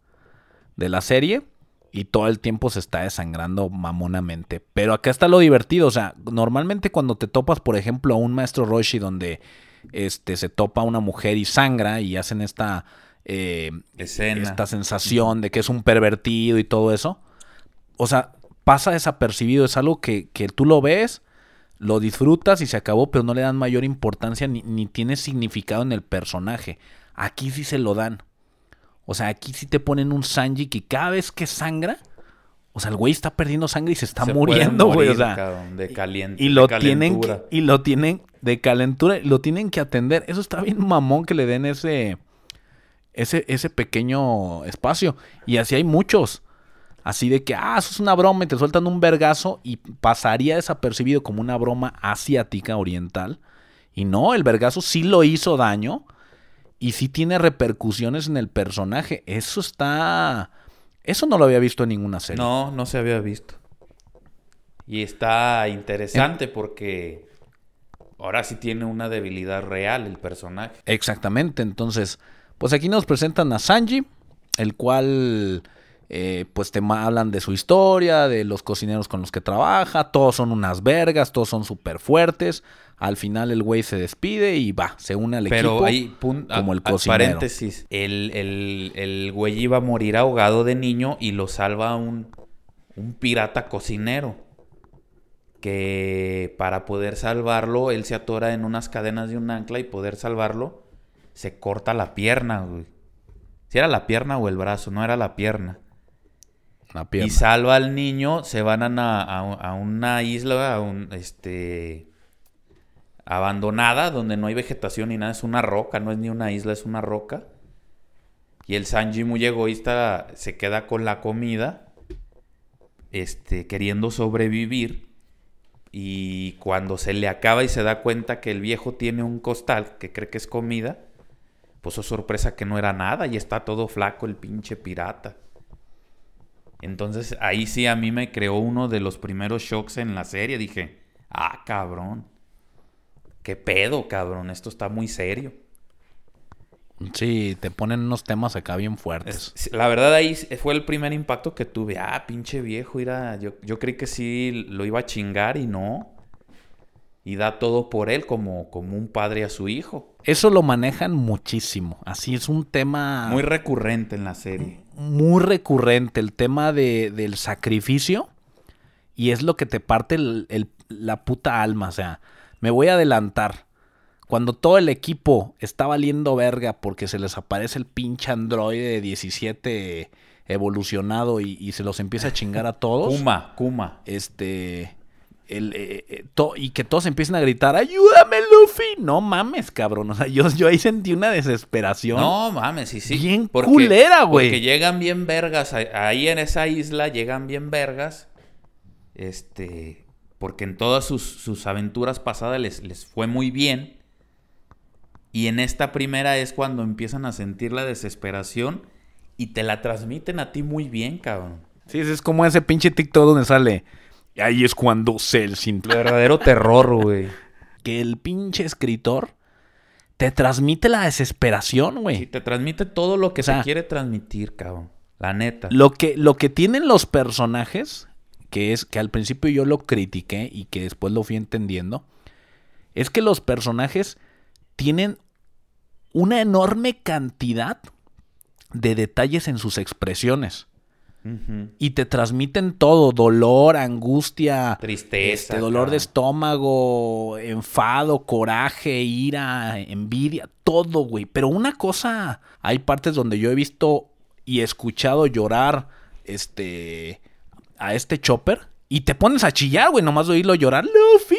de la serie. Y todo el tiempo se está desangrando mamonamente. Pero acá está lo divertido. O sea, normalmente cuando te topas, por ejemplo, a un maestro Roshi donde este, se topa una mujer y sangra y hacen esta, eh, Escena. esta sensación de que es un pervertido y todo eso. O sea, pasa desapercibido. Es algo que, que tú lo ves, lo disfrutas y se acabó, pero no le dan mayor importancia ni, ni tiene significado en el personaje. Aquí sí se lo dan. O sea, aquí sí te ponen un Sanji que cada vez que sangra, o sea, el güey está perdiendo sangre y se está Se muriendo, güey. O morir, sea, cabrón, de caliente. y lo de tienen que, y lo tienen de calentura y lo tienen que atender. Eso está bien mamón que le den ese ese ese pequeño espacio y así hay muchos. Así de que, ah, eso es una broma y te sueltan un vergazo y pasaría desapercibido como una broma asiática oriental. Y no, el vergazo sí lo hizo daño y sí tiene repercusiones en el personaje. Eso está... Eso no lo había visto en ninguna serie. No, no se había visto. Y está interesante porque ahora sí tiene una debilidad real el personaje. Exactamente, entonces, pues aquí nos presentan a Sanji, el cual, eh, pues te hablan de su historia, de los cocineros con los que trabaja, todos son unas vergas, todos son súper fuertes. Al final el güey se despide y va, se une al Pero equipo ahí, como el cocinero. paréntesis, el, el, el güey iba a morir ahogado de niño y lo salva un, un pirata cocinero. Que para poder salvarlo, él se atora en unas cadenas de un ancla y poder salvarlo, se corta la pierna, güey. Si era la pierna o el brazo, no era la pierna. Pierna. Y salva al niño, se van a, una- a- a una isla, a un, este, abandonada, donde no hay vegetación ni nada, es una roca, no es ni una isla, es una roca. Y el Sanji muy egoísta se queda con la comida, este, queriendo sobrevivir. Y cuando se le acaba y se da cuenta que el viejo tiene un costal que cree que es comida, pues oh sorpresa que no era nada y está todo flaco el pinche pirata. Entonces ahí sí a mí me creó uno de los primeros shocks en la serie. Dije, ah, cabrón. ¿Qué pedo, cabrón? Esto está muy serio. Sí, te ponen unos temas acá bien fuertes. Es- la verdad ahí fue el primer impacto que tuve. Ah, pinche viejo, mira, yo, yo creí que sí lo iba a chingar y no. Y da todo por él como, como un padre a su hijo. Eso lo manejan muchísimo. Así es un tema Muy recurrente en la serie. Muy recurrente el tema de, del sacrificio y es lo que te parte el- el- la puta alma. O sea, me voy a adelantar. Cuando todo el equipo está valiendo verga porque se les aparece el pinche androide 17 evolucionado y, y se los empieza a chingar a todos. Kuma, Kuma. Este. El, eh, eh, to- y que todos empiecen a gritar, ayúdame Luffy. No mames, cabrón. O sea, yo, yo ahí sentí una desesperación. No mames, sí, sí. Bien culera, güey. Porque llegan bien vergas. ahí- Ahí en esa isla llegan bien vergas. Este. Porque en todas sus, sus aventuras pasadas les, les fue muy bien. Y en esta primera es cuando empiezan a sentir la desesperación. Y te la transmiten a ti muy bien, cabrón. Sí, es como ese pinche TikTok donde sale. Ahí es cuando Cell sin. Verdadero (laughs) terror, güey. que el pinche escritor te transmite la desesperación, güey. Sí, te transmite todo lo que O sea, se quiere transmitir, cabrón. La neta. Lo que, lo que tienen los personajes, que es que al principio yo lo critiqué y que después lo fui entendiendo, es que los personajes tienen una enorme cantidad de detalles en sus expresiones. Y te transmiten todo, dolor, angustia, Tristeza. este, dolor de estómago, enfado, coraje, ira, envidia, todo, güey. Pero una cosa, hay partes donde yo he visto y escuchado llorar, este, a este Chopper y te pones a chillar, güey, nomás de oírlo llorar, Luffy.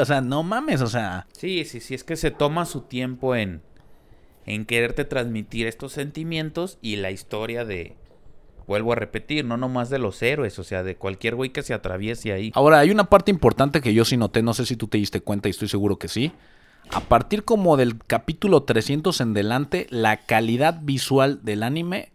O sea, no mames, o sea, Sí, sí, sí, es que se toma su tiempo en, en quererte transmitir estos sentimientos y la historia de, vuelvo a repetir, no nomás de los héroes, o sea, de cualquier güey que se atraviese ahí. Ahora, hay una parte importante que yo sí noté, no sé si tú te diste cuenta y estoy seguro que sí. A partir como del capítulo 300 en delante, la calidad visual del anime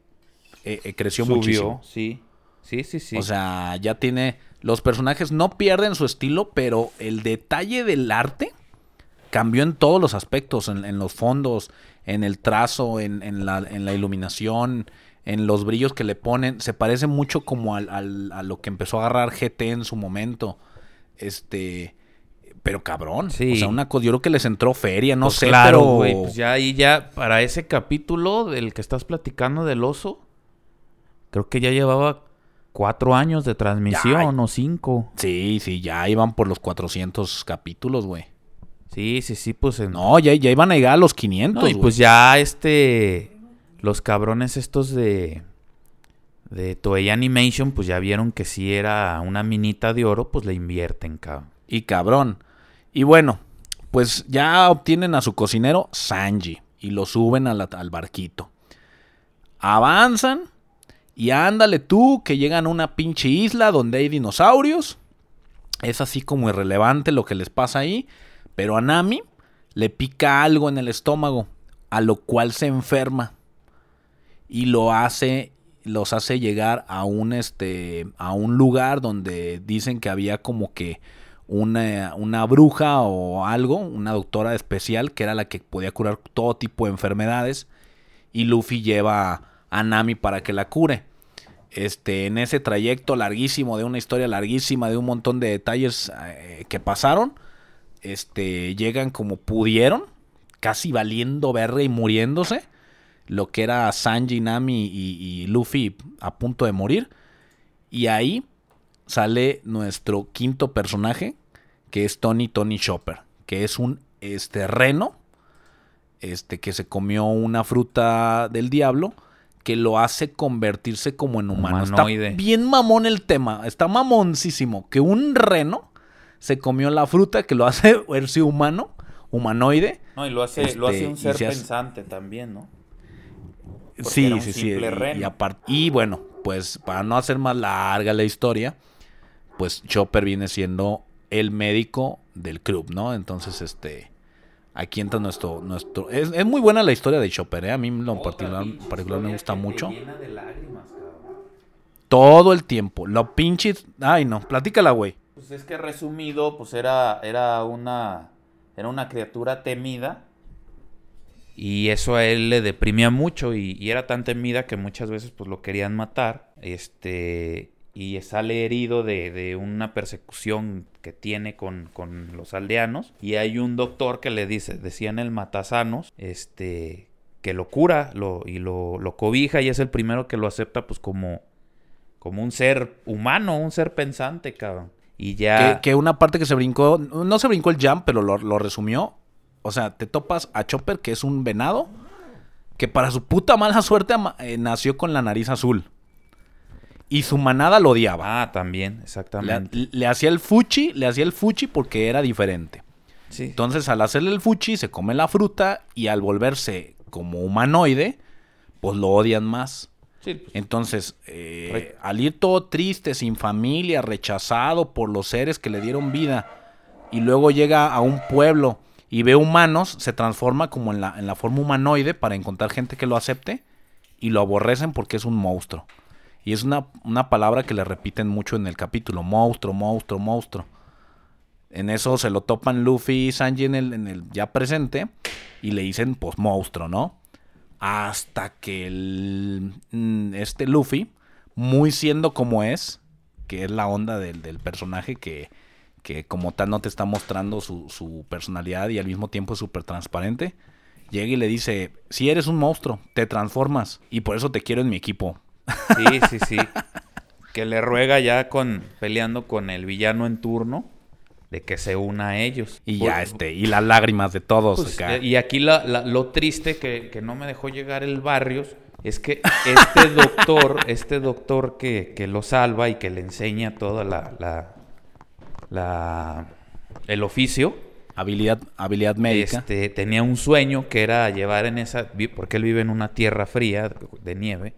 eh, eh, creció muchísimo. sí. Sí, sí, sí. O sea, ya tiene... Los personajes no pierden su estilo, pero el detalle del arte cambió en todos los aspectos, en, en los fondos, en el trazo, en, en la, en la iluminación, en los brillos que le ponen. Se parece mucho como al, al- a lo que empezó a agarrar GT en su momento. Este... Pero cabrón. Sí. O sea, una cosa, yo creo que les entró feria, no Pues sé, claro, pero... güey, pues ya ahí ya, para ese capítulo del que estás platicando del oso, creo que ya llevaba cuatro años de transmisión o cinco. Sí, sí, ya iban por los 400 capítulos, güey. Sí, sí, sí, pues en... No, ya, ya iban a llegar a los 500, No, y pues ya este. Los cabrones estos de. De Toei Animation, pues ya vieron que si era una minita de oro, pues le invierten, cabrón. Y cabrón. Y bueno, pues ya obtienen a su cocinero Sanji y lo suben al barquito. Avanzan y ándale tú que llegan a una pinche isla donde hay dinosaurios. Es así como irrelevante lo que les pasa ahí. Pero a Nami le pica algo en el estómago, a lo cual se enferma. Y lo hace, los hace llegar a un, este, a un lugar donde dicen que había como que una, una bruja o algo, una doctora especial que era la que podía curar todo tipo de enfermedades. Y Luffy lleva a Nami para que la cure. Este, en ese trayecto larguísimo, de una historia larguísima, de un montón de detalles eh, que pasaron, este, llegan como pudieron, casi valiendo verga y muriéndose. Lo que era Sanji, Nami y, y Luffy a punto de morir. Y ahí sale nuestro quinto personaje, que es Tony Tony Chopper, que es un este, reno este, que se comió una fruta del diablo que lo hace convertirse como en humano. Humanoide. Está bien mamón el tema, está mamoncísimo, que un reno se comió la fruta que lo hace (laughs) verse humano, humanoide. No, y lo hace, lo hace un un ser se hace- pensante también, ¿no? Sí, era un sí, sí. simple y- reno. Y, bueno, pues para no hacer más larga la historia, pues Chopper viene siendo el médico del club, ¿no? Entonces, este, aquí entra nuestro, nuestro, es, es muy buena la historia de Chopper, ¿eh? A mí en lo particular, particular me gusta mucho. Todo el tiempo, lo pinches, ay no, platícala, güey. Pues es que resumido, pues era, era una. Era una criatura temida. Y eso a él le deprimía mucho. Y, era tan temida que muchas veces pues lo querían matar. Este. Y sale herido de, de una persecución que tiene con, con los aldeanos. Y hay un doctor que le dice, decían el matasanos, este. que lo cura lo, y lo, lo cobija. Y es el primero que lo acepta, pues como. Como un ser humano, un ser pensante, cabrón. Y ya. Que, una parte que se brincó, no se brincó el jump, pero lo resumió. O sea, te topas a Chopper, que es un venado, que para su puta mala suerte eh, nació con la nariz azul. Y su manada lo odiaba. Ah, también, exactamente. le hacía el fuchi, le hacía el fuchi porque era diferente. Sí. Entonces, al hacerle el fuchi, se come la fruta y al volverse como humanoide, pues lo odian más. Sí, pues, Entonces, eh, al ir todo triste, sin familia, rechazado por los seres que le dieron vida, y luego llega a un pueblo y ve humanos, se transforma como en la, en la forma humanoide para encontrar gente que lo acepte y lo aborrecen porque es un monstruo. Y es una, una palabra que le repiten mucho en el capítulo, monstruo, monstruo, monstruo. En eso se lo topan Luffy y Sanji en el, en el ya presente y le dicen pues monstruo, ¿no? Hasta que el, mm, este Luffy, muy siendo como es, que es la onda del, del personaje que, que como tal no te está mostrando su, su personalidad y al mismo tiempo es súper transparente, llega y le dice, si eres un monstruo, te transformas y por eso te quiero en mi equipo. Sí, sí, sí. que le ruega ya con peleando con el villano en turno de que se una a ellos. Y ya este, y las lágrimas de todos pues, acá. y aquí la- la- lo triste que, que no me dejó llegar el Barrios es que este doctor, este doctor que, que lo salva y que le enseña toda la, la, la- el oficio, Habilidad, habilidad médica. este, tenía un sueño que era llevar en esa, porque él vive en una tierra fría de nieve,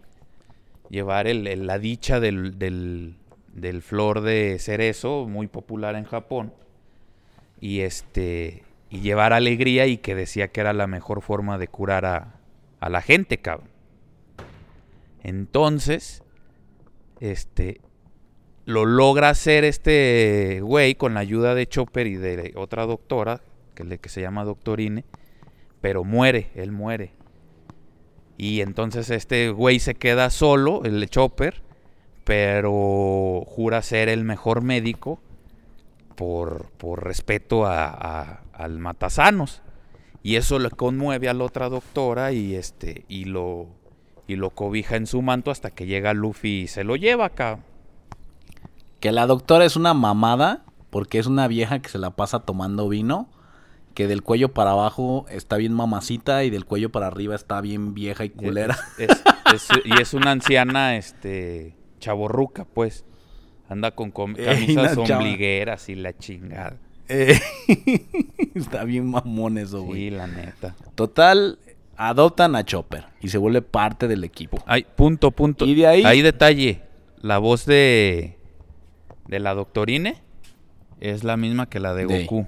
llevar el- el- la dicha del, del, del flor de cerezo, muy popular en Japón, y este y llevar alegría y que decía que era la mejor forma de curar a, a la gente, cabrón. Entonces, este, lo logra hacer este güey con la ayuda de Chopper y de otra doctora, que, que se llama Doctorine, pero muere, él muere. Y entonces este güey se queda solo, el Chopper, pero jura ser el mejor médico por, por respeto a, a- al matasanos. Y eso le conmueve a la otra doctora y este y lo y lo cobija en su manto hasta que llega Luffy y se lo lleva acá. Que la doctora es una mamada, porque es una vieja que se la pasa tomando vino, que del cuello para abajo está bien mamacita y del cuello para arriba está bien vieja y culera. Es- es- es- (laughs) y es una anciana, este, chaborruca, pues. Anda con com- camisas ombligueras y la chingada. Eh, (laughs) está bien mamón eso, güey. Sí, la neta. Total, adoptan a Chopper y se vuelve parte del equipo. Ay, punto, punto. Y de ahí- detalle. La voz de, de la doctorine es la misma que la de De- Goku.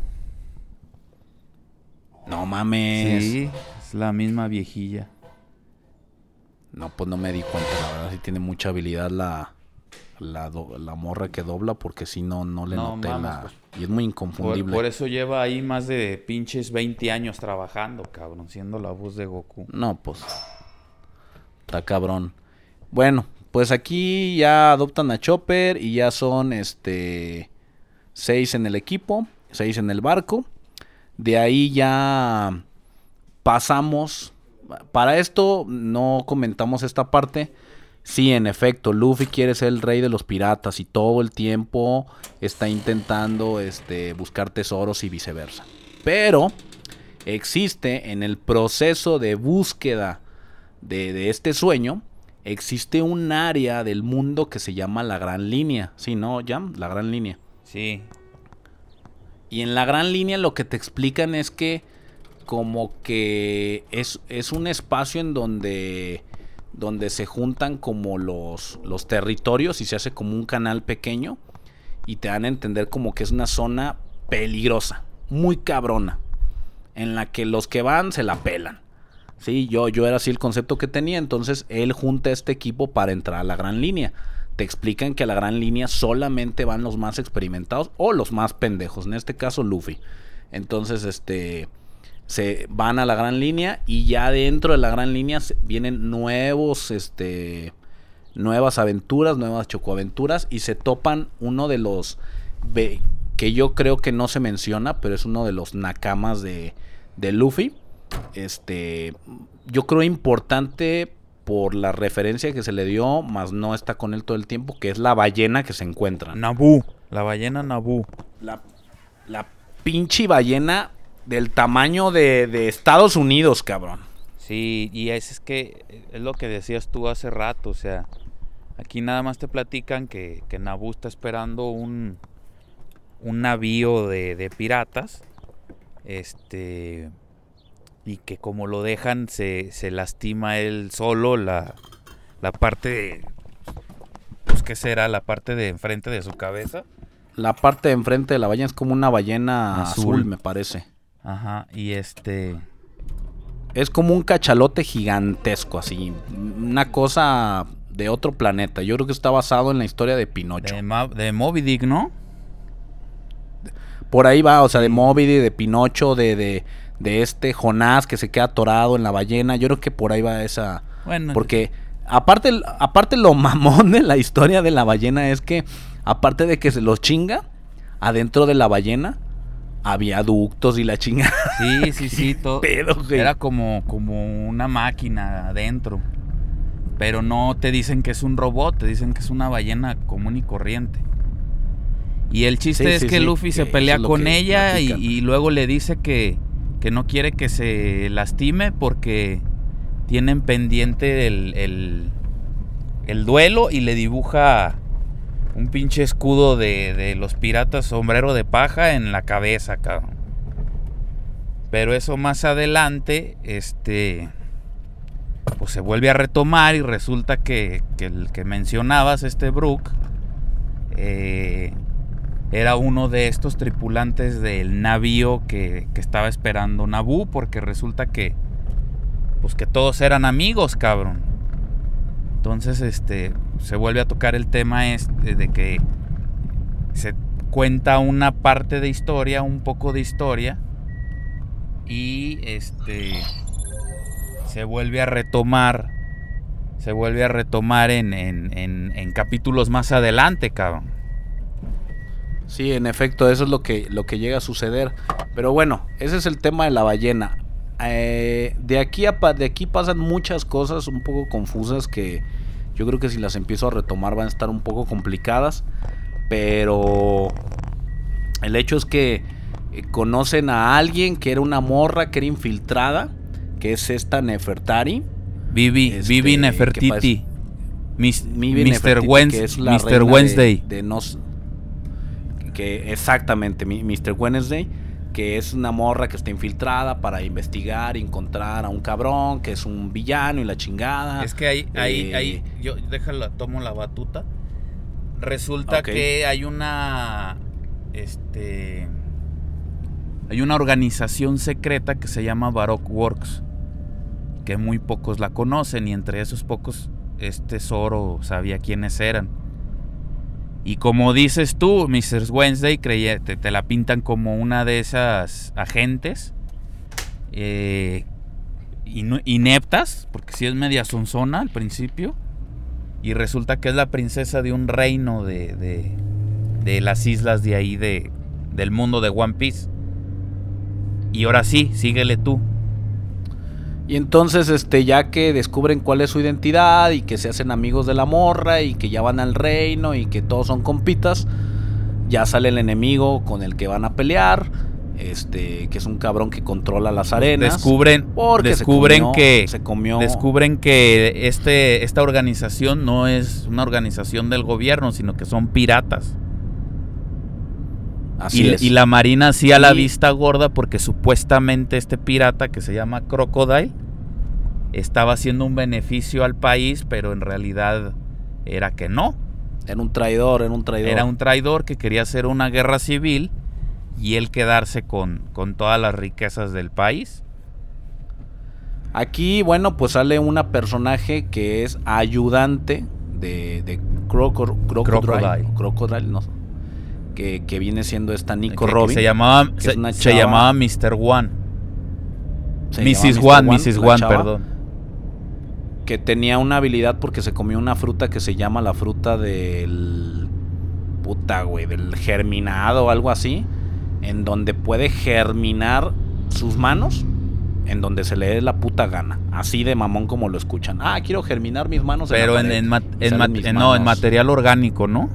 No mames. Sí, es la misma viejilla. No, pues no me di cuenta, la verdad sí tiene mucha habilidad la, la, do- la morra que dobla, porque si no, no le No noté mames, la... pues. Y es muy Por, inconfundible. por eso lleva ahí más de pinches 20 años trabajando, cabrón, siendo la voz de Goku. No, pues. Está cabrón. Bueno, pues aquí ya adoptan a Chopper y ya son este seis en el equipo, seis en el barco. De ahí ya pasamos. Para esto no comentamos esta parte. Sí, en efecto, Luffy quiere ser el rey de los piratas y todo el tiempo está intentando este, buscar tesoros y viceversa. Pero existe en el proceso de búsqueda de, de este sueño, existe un área del mundo que se llama la Gran Línea. Sí, ¿no, Jam? La Gran Línea. Sí, Y en la Gran Línea lo que te explican es que como que es, es un espacio en donde, donde se juntan como los, los territorios y se hace como un canal pequeño y te dan a entender como que es una zona peligrosa, muy cabrona, en la que los que van se la pelan. Sí, yo, yo era así el concepto que tenía, entonces él junta a este equipo para entrar a la gran línea. Te explican que a la gran línea solamente van los más experimentados o los más pendejos, en este caso Luffy. Entonces, este se van a la gran línea y ya dentro de la gran línea vienen nuevos este nuevas aventuras, nuevas chocoaventuras y se topan uno de los que yo creo que no se menciona, pero es uno de los nakamas de, de Luffy. Este, yo creo importante por la referencia que se le dio, más no está con él todo el tiempo, que es la ballena que se encuentran. Naboo, la ballena Naboo. La, la pinche ballena del tamaño de, de Estados Unidos, cabrón. Sí, y es, es que es lo que decías tú hace rato, o sea, aquí nada más te platican que, que Naboo está esperando un, un navío de, de piratas, este, y que como lo dejan se, se lastima él solo la, la parte de, pues qué será, la parte de enfrente de su cabeza. La parte de enfrente de la ballena es como una ballena azul, Azul. me parece. Ajá, y este... Es como un cachalote gigantesco, así. Una cosa de otro planeta. Yo creo que está basado en la historia de Pinocho. De, Ma- de Moby Dick, ¿no? por ahí va, o sea, de Moby, de Pinocho, de, de, de este Jonás que se queda atorado en la ballena. Yo creo que por ahí va esa. Bueno, Porque aparte, aparte lo (laughs) mamón de la historia de la ballena es que, aparte de que se los chinga, adentro de la ballena había ductos y la chinga. sí, (laughs) sí, sí, todo. Güey. Era como, como una máquina adentro. Pero no te dicen que es un robot, te dicen que es una ballena común y corriente. Y el chiste Sí, es sí, que sí, Luffy que se pelea con ella y luego le dice que, que no quiere que se lastime porque tienen pendiente el, el, el duelo y le dibuja un pinche escudo de, de los piratas sombrero de paja en la cabeza, cabrón. Pero eso más adelante, este, pues se vuelve a retomar y resulta que, que el que mencionabas, este Brook, eh, era uno de estos tripulantes del navío que, que estaba esperando Naboo, porque resulta que, pues que todos eran amigos, cabrón. Entonces, este, se vuelve a tocar el tema este de que se cuenta una parte de historia, un poco de historia, y este se vuelve a retomar, se vuelve a retomar en, en- en- en capítulos más adelante, cabrón. Sí, en efecto, eso es lo que, lo que llega a suceder. Pero bueno, ese es el tema de la ballena. Eh, de, aquí a, de aquí pasan muchas cosas un poco confusas que yo creo que si las empiezo a retomar van a estar un poco complicadas. Pero el hecho es que eh, conocen a alguien que era una morra, que era infiltrada, que es esta Nefertari. Vivi, Este, Vivi Nefertiti. Mis- Vivi Mr. Nefertiti, Wens- que es la Mr. reina de- Wednesday. De, nos, que exactamente, Mr. Wednesday, que es una morra que está infiltrada para investigar, encontrar a un cabrón que es un villano y la chingada. Es que ahí, ahí, Eh, ahí, yo déjala, tomo la batuta. Resulta que hay una, este, hay una organización secreta que se llama Baroque Works, que muy pocos la conocen y entre esos pocos este Zoro sabía quiénes eran. Y como dices tú, Mrs. Wednesday, creía- te, la pintan como una de esas agentes eh, ineptas, porque sí es media sonzona al principio. Y resulta que es la princesa de un reino de, de, de las islas de ahí, de, del mundo de One Piece. Y ahora sí, síguele tú. Y entonces, este, ya que descubren cuál es su identidad y que se hacen amigos de la morra y que ya van al reino y que todos son compitas, ya sale el enemigo con el que van a pelear, este, que es un cabrón que controla las arenas. Descubren, porque se descubren comió- que se comió descubren que este, esta organización no es una organización del gobierno, sino que son piratas. Así Y, es. y la marina hacía la vista gorda porque supuestamente este pirata que se llama Crocodile estaba haciendo un beneficio al país, pero en realidad era que no. Era un traidor, era un traidor. Era un traidor que quería hacer una guerra civil y él quedarse con, con todas las riquezas del país. Aquí, bueno, pues sale una personaje que es ayudante de, de Croco- Crocodile. Crocodile. Crocodile, no. Que, que viene siendo esta Nico que- que Robin. se llamaba, se, llamaba Mr. One. Mrs. One, Mr. Mrs. One, chava, perdón. Que tenía una habilidad porque se comió una fruta que se llama la fruta del. Puta, güey, del germinado o algo así. En donde puede germinar sus manos. En donde se le dé la puta gana. Así de mamón como lo escuchan. Ah, quiero germinar mis manos. Pero en, en en no, en material orgánico, ¿no?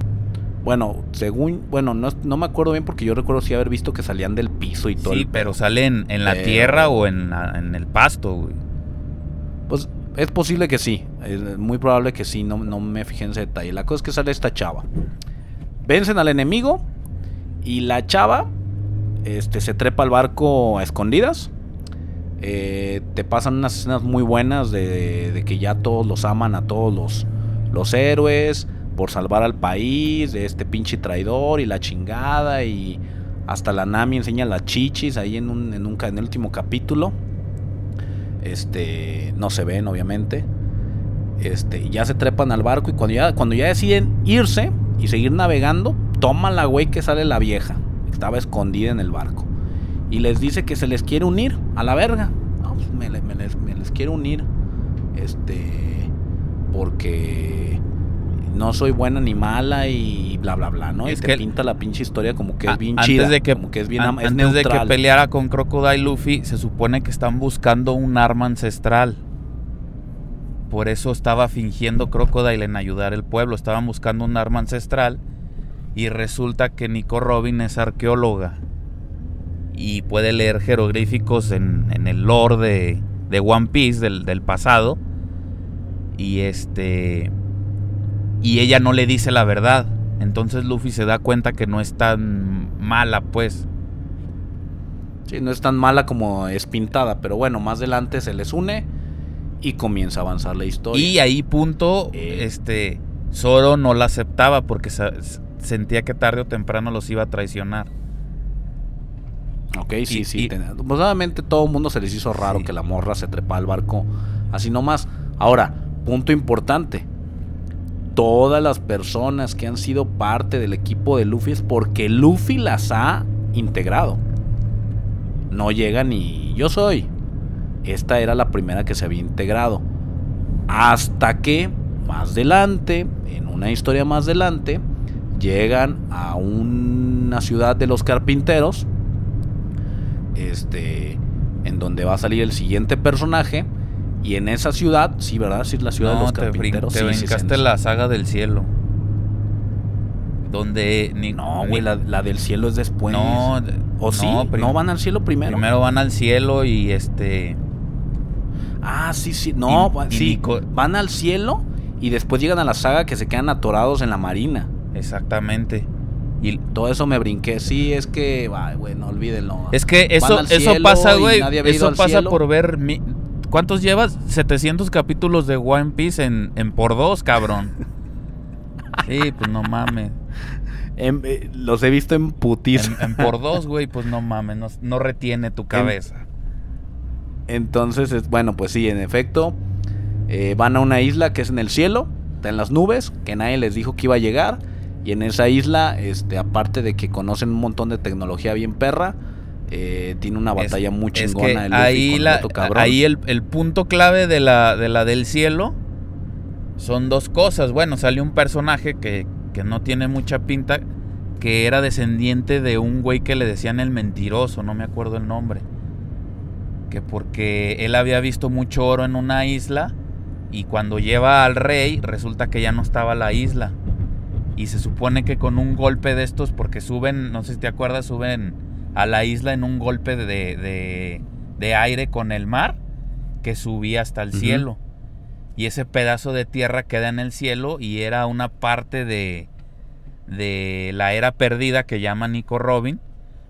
Bueno, según. Bueno, no, no me acuerdo bien porque yo recuerdo sí haber visto que salían del piso y todo. Sí, el pero pedo. sale en, la tierra o en, la- en el pasto, güey. Pues es posible que sí. Es muy probable que sí. No, no me fijé en ese detalle. La cosa es que sale esta chava. Vencen al enemigo. Y la chava. Este se trepa al barco a escondidas. Eh, te pasan unas escenas muy buenas de, de que ya todos los aman a todos los, los héroes. Por salvar al país. De este pinche traidor. Y la chingada. Y hasta la Nami enseña las chichis ahí en, un, en, en el último capítulo. Este, no se ven, obviamente. Este, ya se trepan al barco y cuando ya, cuando ya deciden irse y seguir navegando, toman la güey que sale la vieja. estaba escondida en el barco. Y les dice que se les quiere unir a la verga. No, pues me les, me les quiero unir. Este. Porque no soy buena ni mala y bla bla bla, ¿no? Es y te que- pinta la pinche historia como que A- es bien antes chida. de que, como que es bien an- am- es antes de que peleara con Crocodile Luffy, se supone que están buscando un arma ancestral. Por eso estaba fingiendo Crocodile en ayudar al pueblo. Estaban buscando un arma ancestral. Y resulta que Nico Robin es arqueóloga. Y puede leer jeroglíficos en, en el lore de, de One Piece del, del pasado. Y este. Y ella no le dice la verdad. Entonces Luffy se da cuenta que no es tan mala, pues. Sí, no es tan mala como es pintada, pero bueno, más adelante se les une y comienza a avanzar la historia. Y ahí punto, Eh. este, Zoro no la aceptaba porque sentía que tarde o temprano los iba a traicionar. Ok, sí, sí. y- ten- pues, obviamente todo el mundo se les hizo raro Sí. que la morra se trepa al barco así nomás. Ahora, punto importante. Todas las personas que han sido parte del equipo de Luffy es porque Luffy las ha integrado. No llega ni yo soy. Esta era la primera que se había integrado. Hasta que más adelante, en una historia más adelante, llegan a una ciudad de los carpinteros este en donde va a salir el siguiente personaje y en esa ciudad, sí, ¿verdad? Sí es la ciudad de No, los te, brin- carpinteros. te sí, sí, brincaste sí, la saga del cielo. Donde ni No, güey, la, la del cielo es después. no, ¿O sí? prim- ¿No van al cielo primero? Primero van al cielo y este Ah, sí, sí. No, Y- va- y sí. Van al cielo y después llegan a la saga que se quedan atorados en la marina. exactamente. Y Todo eso me brinqué. Sí, es que, ay, güey, no olvídenlo. es que eso eso pasa, güey. Eso pasa cielo. por ver mi- ¿Cuántos llevas? 700 capítulos de One Piece en, en por dos, cabrón. (laughs) Sí, pues no mames. Em, eh, los he visto en putiza. En, en por dos, (laughs) güey, pues no mames, no, no retiene tu cabeza. Entonces, es, bueno, pues sí, en efecto, eh, van a una isla que es en el cielo, está en las nubes, que nadie les dijo que iba a llegar. Y en esa isla, este, aparte de que conocen un montón de tecnología bien perra, eh, tiene una Es- batalla muy es chingona que de Luffy ahí, la- ahí el, el punto clave de la, de la del cielo son dos cosas. Bueno, sale un personaje que, que no tiene mucha pinta, que era descendiente de un güey que le decían el mentiroso, no me acuerdo el nombre. Que porque él había visto mucho oro en una isla y cuando lleva al rey resulta que ya no estaba la isla. Y se supone que con un golpe de estos, porque suben, no sé si te acuerdas, suben a la isla en un golpe de, de, de aire con el mar que subía hasta el cielo. Y ese pedazo de tierra queda en el cielo y era una parte de, de la era perdida que llama Nico Robin,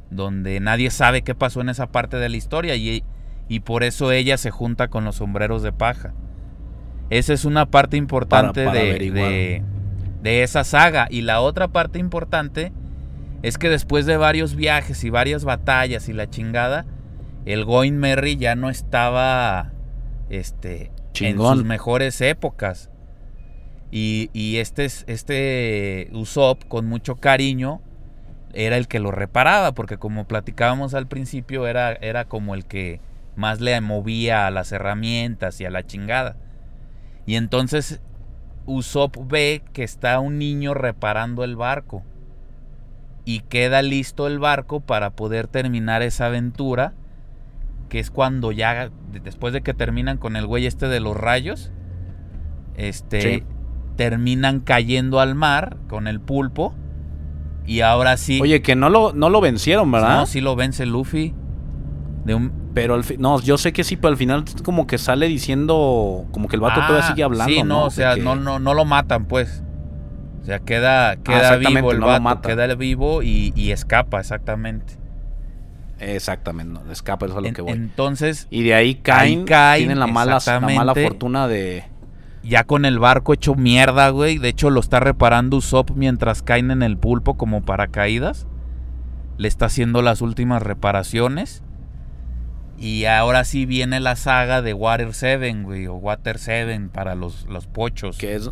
donde nadie sabe qué pasó en esa parte de la historia y, y por eso ella se junta con los sombreros de paja. Esa es una parte importante para de, de, de esa saga. Y la otra parte importante es que después de varios viajes y varias batallas y la chingada, el Going Merry ya no estaba este, en sus mejores épocas. Y, y este, es- este Usopp, con mucho cariño, era el que lo reparaba, porque como platicábamos al principio, era, era como el que más le movía a las herramientas y a la chingada. Y entonces Usopp ve que está un niño reparando el barco. Y queda listo el barco para poder terminar esa aventura. Que es cuando ya, de- después de que terminan con el güey este de los rayos, este, Sí. terminan cayendo al mar con el pulpo. Y ahora sí. Oye, que no lo, no lo vencieron, ¿verdad? No, sí lo vence Luffy. De un, Pero al fin, no, yo sé que sí, pero al final como que sale diciendo, como que el vato todavía Ah, sigue hablando, Sí, no, o sea, que- no, no, no lo matan, pues. O sea, queda, queda vivo el no vato, mata. queda vivo y, y escapa, exactamente. Exactamente, no, escapa, eso es a lo que voy. entonces, y de ahí caen, caen, tienen la mala, la mala fortuna de... ya con el barco hecho mierda, güey. De hecho, lo está reparando Usopp mientras caen en el pulpo como paracaídas. Le está haciendo las últimas reparaciones. Y ahora sí viene la saga de Water 7, güey. O Water 7 para los, los pochos. que es,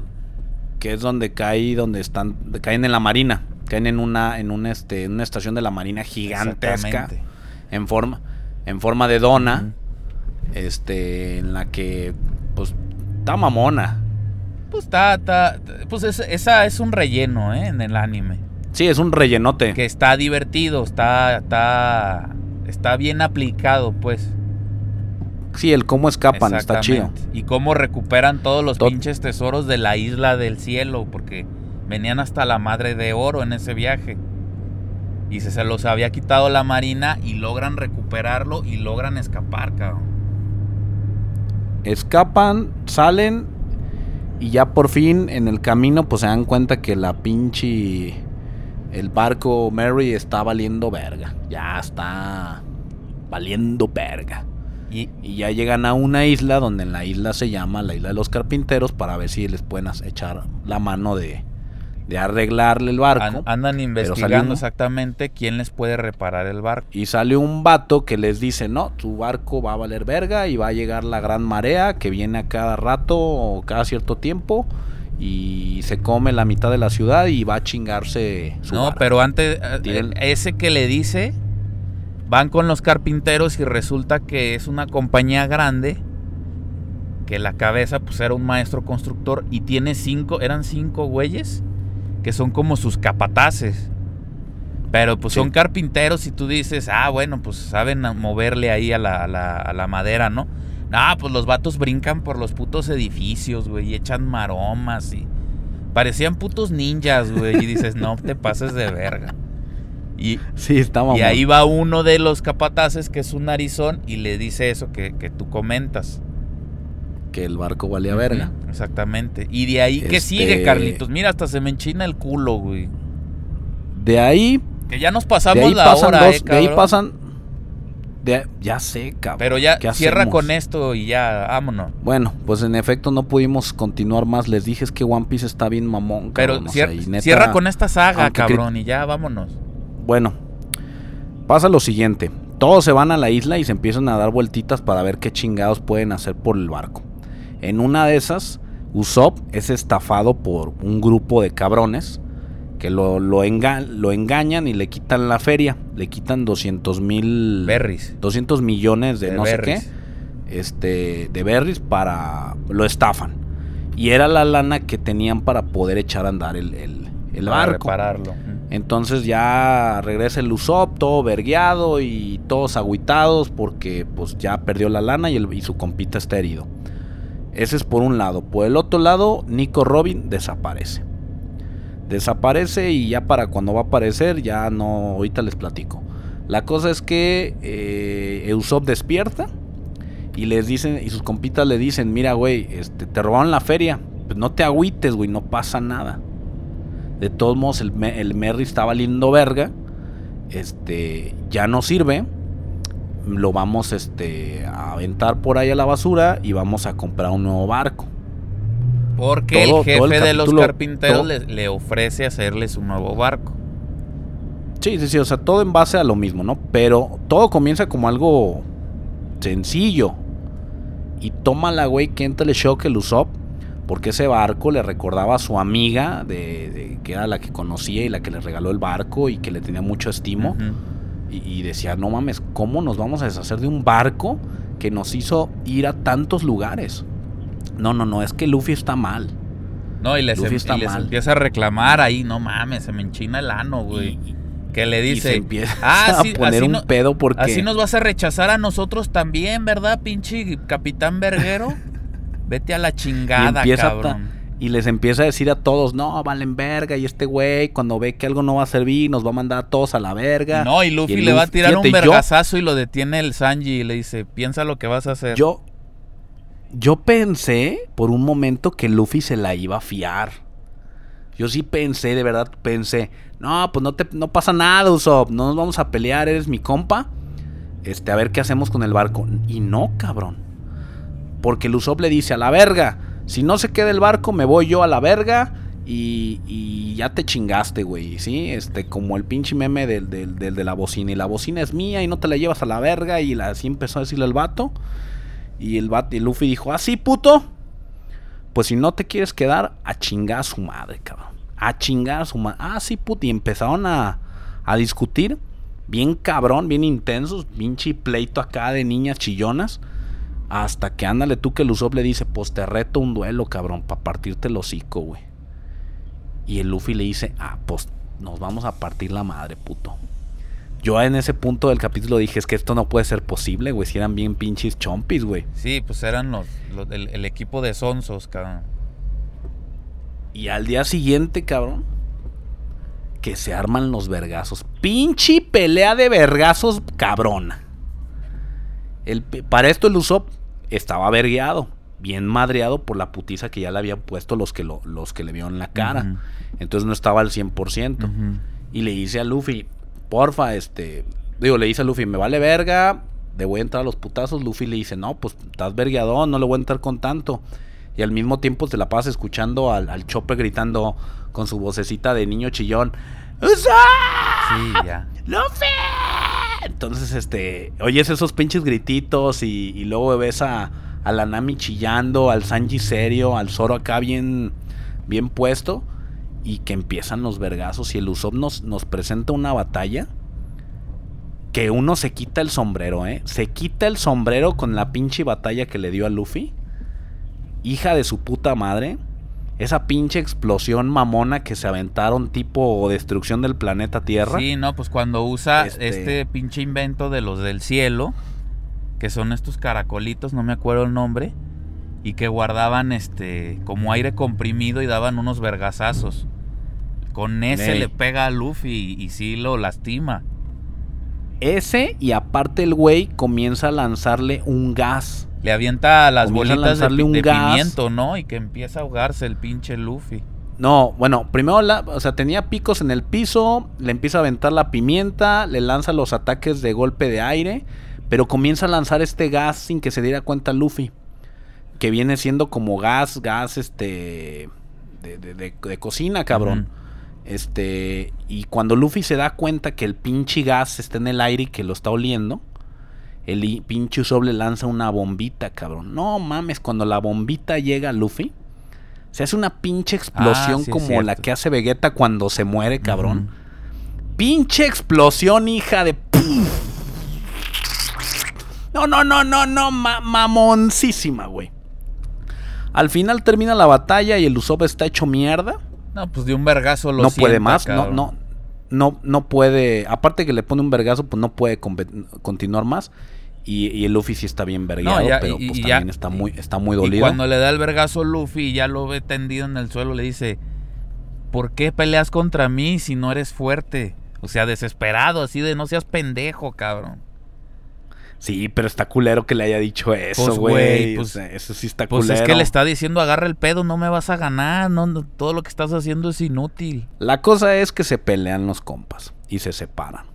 que es donde cae, donde están, caen en la marina, caen en una, en una, este, en una estación de la marina gigantesca, en forma, en forma de dona, este, en la que, pues, está mamona. Pues está, está- pues es- esa es un relleno, ¿eh? En el anime. Sí, es un rellenote. Que está divertido, está, está, está bien aplicado, pues. Sí, el cómo escapan, está chido. Y cómo recuperan todos los Tot- pinches tesoros de la isla del cielo, porque venían hasta la madre de oro en ese viaje. Y se, se los había quitado la marina y logran recuperarlo y logran escapar, cabrón. Escapan, salen y ya por fin en el camino pues se dan cuenta que la pinche el barco Mary está valiendo verga. Ya está valiendo verga. Y, Y ya llegan a una isla donde en la isla se llama la isla de los carpinteros para ver si les pueden echar la mano de, de arreglarle el barco. an- andan investigando un- exactamente quién les puede reparar el barco. Y sale un vato que les dice, no, tu barco va a valer verga y va a llegar la gran marea que viene a cada rato o cada cierto tiempo y se come la mitad de la ciudad y va a chingarse su No, barco". pero antes, eh, Tienen- ese que le dice, van con los carpinteros y resulta que es una compañía grande, que la cabeza pues era un maestro constructor y tiene cinco, eran cinco güeyes, que son como sus capataces. Pero pues Sí. son carpinteros y tú dices, ah, bueno, pues saben moverle ahí a la, a la- a la madera, ¿no? No, pues los vatos brincan por los putos edificios, güey, y echan maromas y... Parecían putos ninjas, güey, y dices, no te pases de verga. Y, Sí, está y mamón. ahí va uno de los capataces, que es un narizón, y le dice eso que, que tú comentas. que el barco valía verga. Exactamente. Y de ahí, ¿qué Este- sigue, Carlitos? Mira, hasta se me enchina el culo, güey. De ahí, Que ya nos pasamos la pasan hora, dos, eh, de ahí pasan de- ya sé, cabrón. Pero ya ¿qué cierra hacemos? con esto y ya, vámonos. Bueno, pues en efecto no pudimos continuar más. Les dije es que One Piece está bien mamón, Pero cabrón, o cier- sea, y neta- cierra con esta saga, cabrón, y ya, vámonos. Bueno, pasa lo siguiente. Todos se van a la isla y se empiezan a dar vueltitas para ver qué chingados pueden hacer por el barco. En una de esas, Usopp es estafado por un grupo de cabrones que lo, lo, enga- lo engañan y le quitan la feria. Le quitan 200 mil... Berries. 200 millones de, De no berries. sé qué. Este, de berries para... Lo estafan. Y era la lana que tenían para poder echar a andar el, el- el Para barco. repararlo. Entonces ya regresa el Usopp todo vergueado y todos agüitados porque pues ya perdió la lana y su compita está herido. Ese es por un lado. Por el otro lado, Nico Robin desaparece. Desaparece y ya para cuando va a aparecer ya no, ahorita les platico. La cosa es que eh, Usopp despierta y les dicen, y sus compitas le dicen, mira güey, este, te robaron la feria, pues no te agüites güey, no pasa nada. De todos modos, el, el Merry está valiendo verga. Este, ya no sirve. Lo vamos este, a aventar por ahí a la basura y vamos a comprar un nuevo barco. Porque Todo- el jefe de los carpinteros le ofrece hacerles un nuevo barco. Sí, sí, sí, o sea, todo en base a lo mismo, ¿no? Pero todo comienza como algo sencillo. Y toma la güey que entra el shock el Usopp. Porque ese barco le recordaba a su amiga, de, de- que era la que conocía y la que le regaló el barco y que le tenía mucho estimo. Y, y decía, no mames, ¿cómo nos vamos a deshacer de un barco que nos hizo ir a tantos lugares? No, no, no, es que Luffy está mal. No, y les, Luffy em- está y les mal. empieza a reclamar ahí, no mames, se me enchina el ano, Y, güey. y- Que le y dice, se empieza ah, a poner así un no- pedo porque... así nos vas a rechazar a nosotros también, ¿verdad, pinche capitán verguero? (laughs) Vete a la y, chingada, a ta- cabrón. y les empieza a decir a todos, no, valen verga. Y este güey, cuando ve que algo no va a servir, nos va a mandar a todos a la verga. No, y Luffy le va a tirar un fíjate, vergazazo y lo detiene el Sanji y le dice, piensa lo que vas a hacer. Yo, yo pensé por un momento que Luffy se la iba a fiar. Yo sí pensé, de verdad pensé, no, pues no te no pasa nada, Usopp, no nos vamos a pelear, eres mi compa. Este, a ver qué hacemos con el barco. Y no, cabrón. Porque el le dice a la verga, si no se queda el barco, me voy yo a la verga y, y ya te chingaste, güey, ¿sí? Este, como el pinche meme del, del- de la bocina. Y la bocina es mía y no te la llevas a la verga. Y así empezó a decirle el vato. Y el, vato, y Luffy dijo, ¿ah, puto? pues si no te quieres quedar, a chingar a su madre, cabrón. A chingar a su madre. Ah, sí, puti. Y empezaron a, a discutir. Bien cabrón, bien intensos. Pinche pleito acá de niñas chillonas. Hasta que ándale tú que el Usopp le dice, pues te reto un duelo, cabrón, para partirte el hocico, güey. Y el Luffy le dice, ah, pues nos vamos a partir la madre, puto. Yo en ese punto del capítulo dije, es que esto no puede ser posible, güey, si eran bien pinches chompis, güey. Sí, pues eran los, los- el, el equipo de sonsos, cabrón. Y al día siguiente, cabrón, que se arman los vergazos. Pinche pelea de vergazos, cabrona. El, para esto el Usopp estaba vergueado, bien madreado por la putiza que ya le habían puesto los que, lo- los que le vieron en la cara. Entonces no estaba al 100%. Ujú. Y le dice a Luffy, porfa, este. Digo, le dice a Luffy, me vale verga, le voy a entrar a los putazos. Luffy le dice, no, pues estás vergueadón, no le voy a entrar con tanto. Y al mismo tiempo se la pasa escuchando al, al Chopper gritando con su vocecita de niño chillón. ¡Usopp! Sí, ya. ¡Luffy! Entonces, este, oyes esos pinches grititos y, luego ves a, a la Nami chillando, al Sanji serio, al Zoro acá bien, bien puesto y que empiezan los vergazos y el Usopp nos, nos presenta una batalla que uno se quita el sombrero, ¿eh? Se quita el sombrero con la pinche batalla que le dio a Luffy. Hija de su puta madre. Esa pinche explosión mamona que se aventaron tipo destrucción del planeta Tierra. Sí, no, pues cuando usa Este- este... pinche invento de los del cielo, que son estos caracolitos, no me acuerdo el nombre, y que guardaban este como aire comprimido y daban unos vergazazos. Con ese Ey. le pega a Luffy y, y sí lo lastima. Ese y aparte el güey comienza a lanzarle un gas. Le avienta las Comienza bolitas de, un de gas. pimiento, ¿no? Y que empieza a ahogarse el pinche Luffy. No, bueno, primero, la, o sea, tenía picos en el piso, le empieza a aventar la pimienta, le lanza los ataques de golpe de aire, pero comienza a lanzar este gas sin que se diera cuenta Luffy, que viene siendo como gas, gas, este, de, de- de- de cocina, cabrón. Este, y cuando Luffy se da cuenta que el pinche gas está en el aire y que lo está oliendo, el pinche Usopp le lanza una bombita, cabrón. No mames, cuando la bombita llega a Luffy, se hace una pinche explosión Ah, sí es como la que hace Vegeta cuando se muere, cabrón. Pinche explosión, hija de... No, no, no, no, no, ma- mamoncísima, güey. Al final termina la batalla y el Usopp está hecho mierda No, pues de un vergazo lo no puede más, no, cabrón. no, no, no puede, aparte que le pone un vergazo, pues no puede continuar más. Y, y el Luffy sí está bien vergueado, ya, pero y- pues y ya- también está muy, está muy Y dolido. cuando le da el vergazo Luffy y ya lo ve tendido en el suelo, le dice, ¿por qué peleas contra mí si no eres fuerte? O sea, desesperado, así de no seas pendejo, cabrón. Sí, pero está culero que le haya dicho eso, Pues, güey. pues- eso sí está Pues culero. es que le está diciendo, agarra el pedo, no me vas a ganar, no, no, todo lo que estás haciendo es inútil. La cosa es que se pelean los compas y se separan.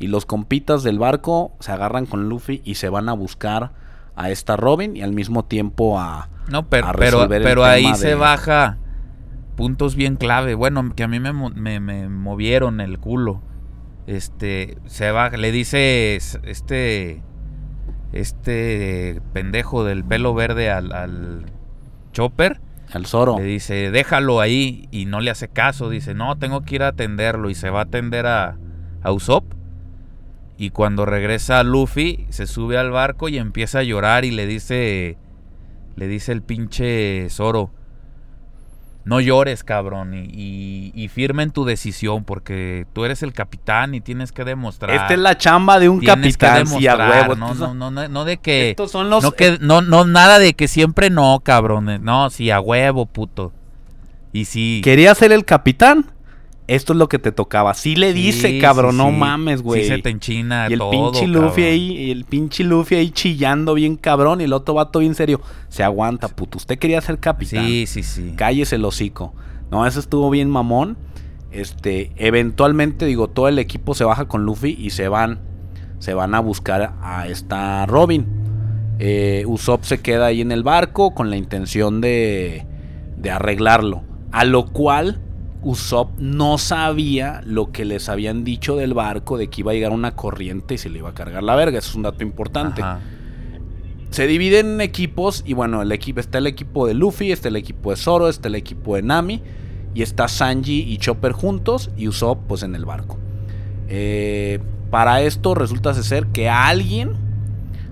Y los compitas del barco se agarran con Luffy y se van a buscar a esta Robin y al mismo tiempo a... No, pero, a pero, ahí se baja puntos bien clave. Bueno, que a mí me, me, me movieron el culo. Este, se va, le dice este, este pendejo del pelo verde al, al Chopper. al Zoro. Le dice, déjalo ahí y no le hace caso. Dice, no, tengo que ir a atenderlo y se va a atender a, a Usopp. Y cuando regresa Luffy, se sube al barco y empieza a llorar y le dice, le dice el pinche Zoro, no llores, cabrón, y, y, y firma en tu decisión porque tú eres el capitán y tienes que demostrar. Esta es la chamba de un capitán, sí, a huevo. No, no, no, no, no de que... estos son los... No, que, no, no, nada de que siempre no, cabrón. No, sí, a huevo, puto. Y sí. ¿Querías ser el capitán? Esto es lo que te tocaba. Sí le dice, sí, cabrón, sí, no sí. mames, güey. Sí se te enchina y el todo, pinche Luffy cabrón. ahí, y el pinche Luffy ahí chillando bien cabrón y el otro vato bien serio. Se aguanta, puto. Usted quería ser capitán. Sí, sí, sí. Cállese el hocico. No, eso estuvo bien mamón. Este, eventualmente, digo, todo el equipo se baja con Luffy y se van. Se van a buscar a esta Robin. Eh, Usopp se queda ahí en el barco con la intención de, de arreglarlo. A lo cual Usopp no sabía lo que les habían dicho del barco de que iba a llegar una corriente y se le iba a cargar la verga. Eso es un dato importante. Ajá. se dividen en equipos y bueno, el equipo, está el equipo de Luffy, está el equipo de Zoro, está el equipo de Nami y está Sanji y Chopper juntos y Usopp pues en el barco. Eh, para esto resulta ser que alguien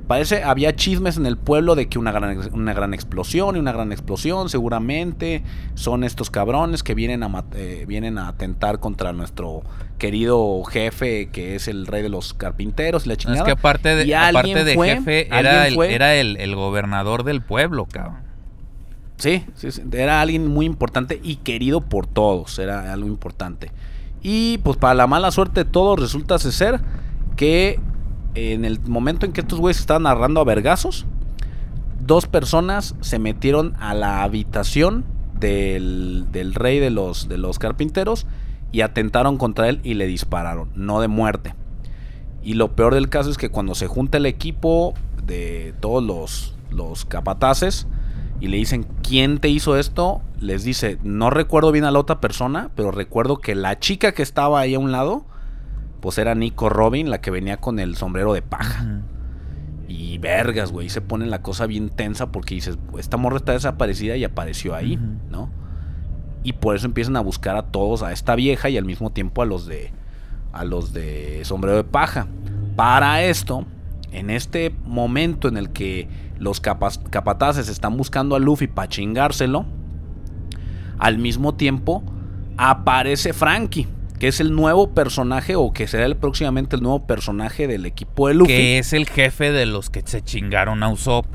Parece, había chismes en el pueblo de que una gran, una gran explosión y una gran explosión, seguramente son estos cabrones que vienen a, eh, vienen a atentar contra nuestro querido jefe, que es el rey de los carpinteros y la chingada. Es que aparte de, aparte de jefe, era, el, era el, gobernador del pueblo, cabrón. Sí, sí, era alguien muy importante y querido por todos, era algo importante. Y pues para la mala suerte de todos resulta ser que en el momento en que estos güeyes estaban narrando a vergazos, dos personas se metieron a la habitación del, rey de los, de los carpinteros y atentaron contra él y le dispararon, no de muerte. Y lo peor del caso es que cuando se junta el equipo de todos los, los capataces y le dicen, ¿quién te hizo esto? Les dice, no recuerdo bien a la otra persona, pero recuerdo que la chica que estaba ahí a un lado pues era Nico Robin, la que venía con el sombrero de paja. Y vergas, güey, se pone la cosa bien tensa porque dices, esta morra está desaparecida y apareció ahí, ¿no? Y por eso empiezan a buscar a todos, a esta vieja y al mismo tiempo a los de a los de sombrero de paja. Para esto, en este momento en el que los capataces están buscando a Luffy para chingárselo, al mismo tiempo aparece Frankie que es el nuevo personaje o que será el, próximamente el nuevo personaje del equipo de Luffy. Que es el jefe de los que se chingaron a Usopp.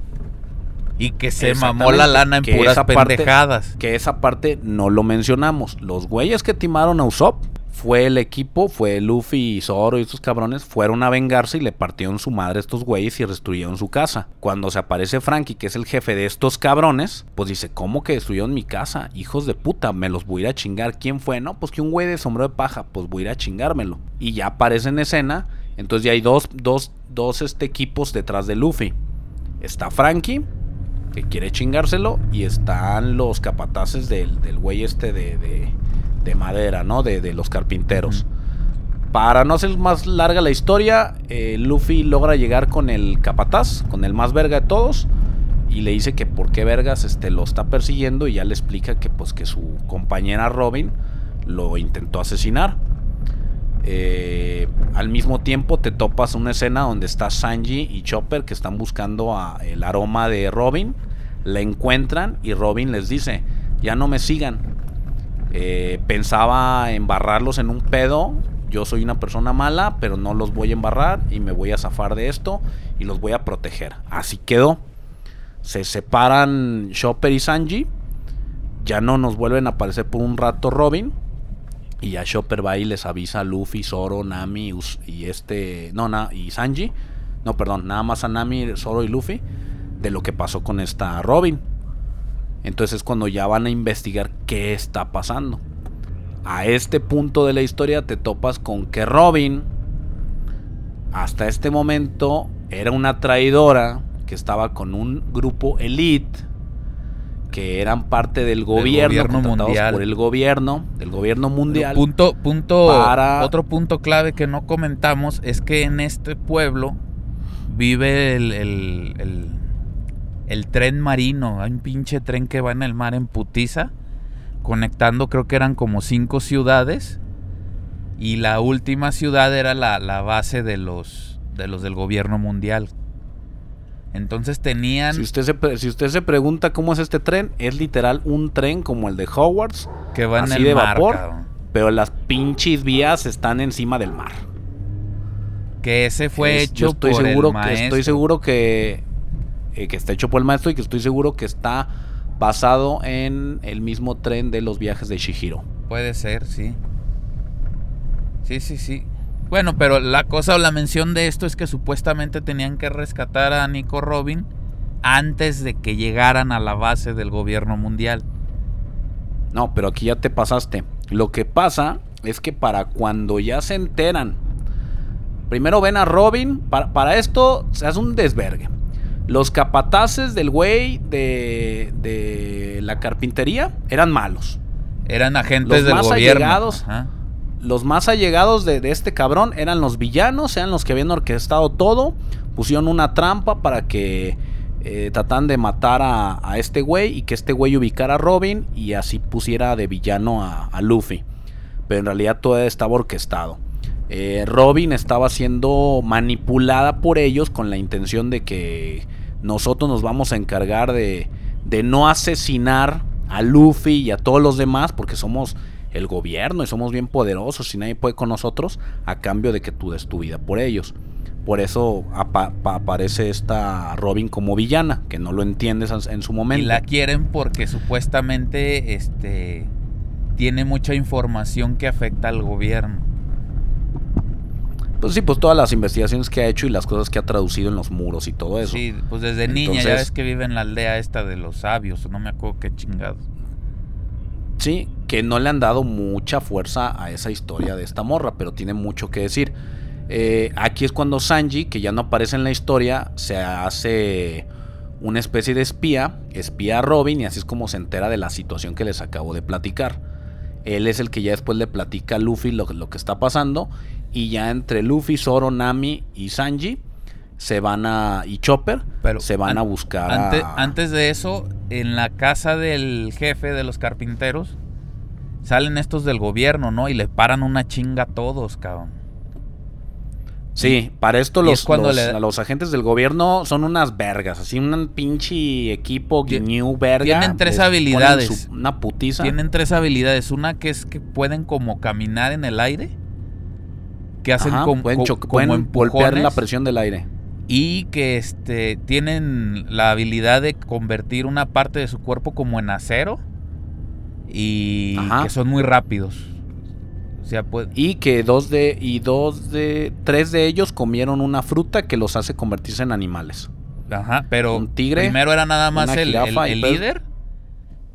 Y que se mamó la lana en puras pendejadas. que esa parte no lo mencionamos. Los güeyes que timaron a Usopp fue el equipo, fue Luffy y Zoro y estos cabrones, fueron a vengarse y le partieron su madre a estos güeyes y destruyeron su casa. Cuando se aparece Frankie, que es el jefe de estos cabrones, pues dice, ¿cómo que destruyeron mi casa? Hijos de puta, me los voy a ir a chingar. ¿Quién fue? No, pues que un güey de sombrero de paja, pues voy a ir a chingármelo. Y ya aparece en escena, entonces ya hay dos, dos, dos este, equipos detrás de Luffy. Está Frankie, que quiere chingárselo, y están los capataces del, del güey este de de madera, ¿no? De, los carpinteros. Para no hacer más larga la historia, eh, Luffy logra llegar con el capataz, con el más verga de todos, y le dice que por qué vergas este, lo está persiguiendo y ya le explica que pues que su compañera Robin lo intentó asesinar. Eh, al mismo tiempo te topas una escena donde está Sanji y Chopper que están buscando a el aroma de Robin, la encuentran y Robin les dice, ya no me sigan, eh, pensaba embarrarlos en un pedo. Yo soy una persona mala, pero no los voy a embarrar y me voy a zafar de esto y los voy a proteger. Así quedó. Se separan Chopper y Sanji. Ya no nos vuelven a aparecer por un rato Robin. Y ya Chopper va y les avisa a Luffy, Zoro, Nami y este. No, y Sanji. No, perdón, nada más a Nami, Zoro y Luffy. De lo que pasó con esta Robin. Entonces es cuando ya van a investigar qué está pasando. A este punto de la historia te topas con que Robin, hasta este momento, era una traidora que estaba con un grupo elite que eran parte del gobierno, mundial. por el gobierno, del gobierno mundial. punto, punto, otro punto clave que no comentamos es que en este pueblo vive el el tren marino. Hay un pinche tren que va en el mar en putiza, conectando creo que eran como cinco ciudades. Y la última ciudad era la, base de los, de los del gobierno mundial. Entonces tenían... Si usted, se, si usted se pregunta cómo es este tren, es literal un tren como el de Hogwarts. Que va en el de mar, vapor, pero las pinches vías están encima del mar. Que ese fue hecho estoy por seguro el maestro. Que estoy seguro que eh, que está hecho por el maestro y que estoy seguro que está basado en el mismo tren de los viajes de Shihiro. Puede ser, sí. Sí, sí, sí. Bueno, pero la cosa o la mención de esto es que supuestamente tenían que rescatar a Nico Robin antes de que llegaran a la base del gobierno mundial. No, pero aquí ya te pasaste. Lo que pasa es que para cuando ya se enteran, primero ven a Robin, para, para esto se hace un desvergue. Los capataces del güey de, de la carpintería eran malos. Eran agentes del gobierno. Allegados, los más allegados de, este cabrón eran los villanos, eran los que habían orquestado todo. Pusieron una trampa para que eh, trataban de matar a, a este güey y que este güey ubicara a Robin y así pusiera de villano a, a Luffy. Pero en realidad todo estaba orquestado. Eh, Robin estaba siendo manipulada por ellos con la intención de que nosotros nos vamos a encargar de, de no asesinar a Luffy y a todos los demás porque somos el gobierno y somos bien poderosos y nadie puede con nosotros a cambio de que tú des tu vida por ellos. Por eso apa- pa- aparece esta Robin como villana, que no lo entiendes en- su Y momento. la quieren porque supuestamente este tiene mucha información que afecta al gobierno. Pues sí, pues todas las investigaciones que ha hecho y las cosas que ha traducido en los muros y todo eso. Sí, pues desde niña ya ves que vive en la aldea esta de los sabios, no me acuerdo qué chingados. Sí, que no le han dado mucha fuerza a esa historia de esta morra, pero tiene mucho que decir. Eh, aquí es cuando Sanji, que ya no aparece en la historia, se hace una especie de espía, espía a Robin y así es como se entera de la situación que les acabo de platicar. Él es el que ya después le platica a Luffy lo, lo que está pasando y ya entre Luffy, Zoro, Nami y Sanji se van a y Chopper Pero se van an- a buscar Ante- a- antes de eso, en la casa del jefe de los carpinteros, salen estos del gobierno, ¿no? Y le paran una chinga a todos, cabrón. Sí, para esto los, es cuando los, le- los agentes del gobierno son unas vergas, así un pinche equipo guiñu verga. tienen tres habilidades. su- una putiza. Tienen tres habilidades. Una que es que pueden como caminar en el aire. Que hacen Ajá, como, pueden, co- como pueden golpear la presión del aire. Y que este tienen la habilidad de convertir una parte de su cuerpo como en acero. Y Ajá. que son muy rápidos. O sea, pues. Y que dos de y dos de tres de ellos comieron una fruta que los hace convertirse en animales. Ajá, pero Un tigre, primero era nada más el, pez. líder.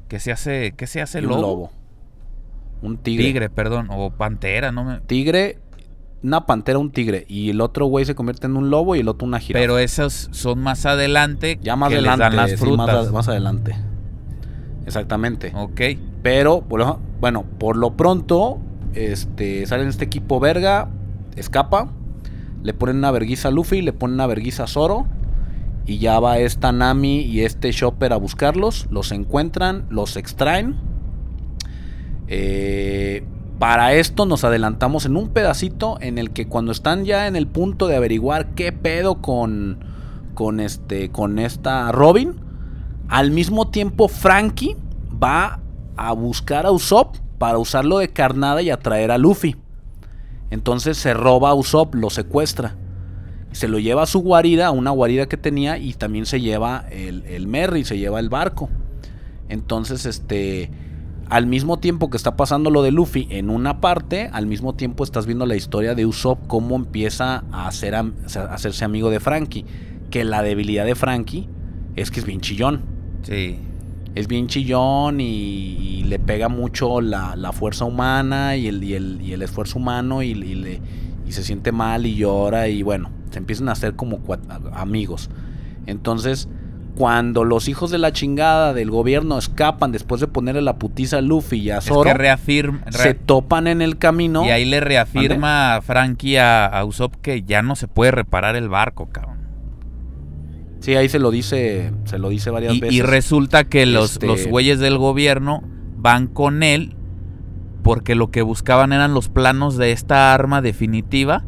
Que se hace. ¿Qué se hace el un lobo? lobo. Un tigre. Tigre, perdón. O pantera, no me. Tigre, una pantera, un tigre. Y el otro güey se convierte en un lobo y el otro una jirafa. Pero esos son más adelante. ya más que les adelante. dan las sí, frutas. más, más adelante. Exactamente. Ok. Pero, bueno, por lo pronto, este, sale en este equipo verga, escapa, le ponen una verguiza a Luffy, le ponen una verguiza a Zoro, y ya va esta Nami y este Chopper a buscarlos, los encuentran, los extraen. Eh, para esto nos adelantamos en un pedacito en el que cuando están ya en el punto de averiguar qué pedo con, con, este, con esta Robin, al mismo tiempo Frankie va a buscar a Usopp para usarlo de carnada y atraer a Luffy. Entonces se roba a Usopp, lo secuestra. Se lo lleva a su guarida, a una guarida que tenía, y también se lleva el, el Merry, se lleva el barco. Entonces, este, al mismo tiempo que está pasando lo de Luffy en una parte, al mismo tiempo estás viendo la historia de Usopp, cómo empieza a, hacer a hacerse amigo de Frankie. Que la debilidad de Frankie es que es bien chillón. Sí. Es bien chillón y, y le pega mucho la, la fuerza humana y el, y el, y el esfuerzo humano y, y le, y se siente mal y llora y bueno, se empiezan a hacer como amigos. Entonces, cuando los hijos de la chingada del gobierno escapan después de ponerle la putiza a Luffy y a Es Zoro, que reafirma. se topan en el camino. Y ahí le reafirma a Frankie a, a Usopp que ya no se puede reparar el barco, cabrón. Sí, ahí se lo dice, se lo dice varias Y, veces. y resulta que los, Este- los güeyes del gobierno van con él porque lo que buscaban eran los planos de esta arma definitiva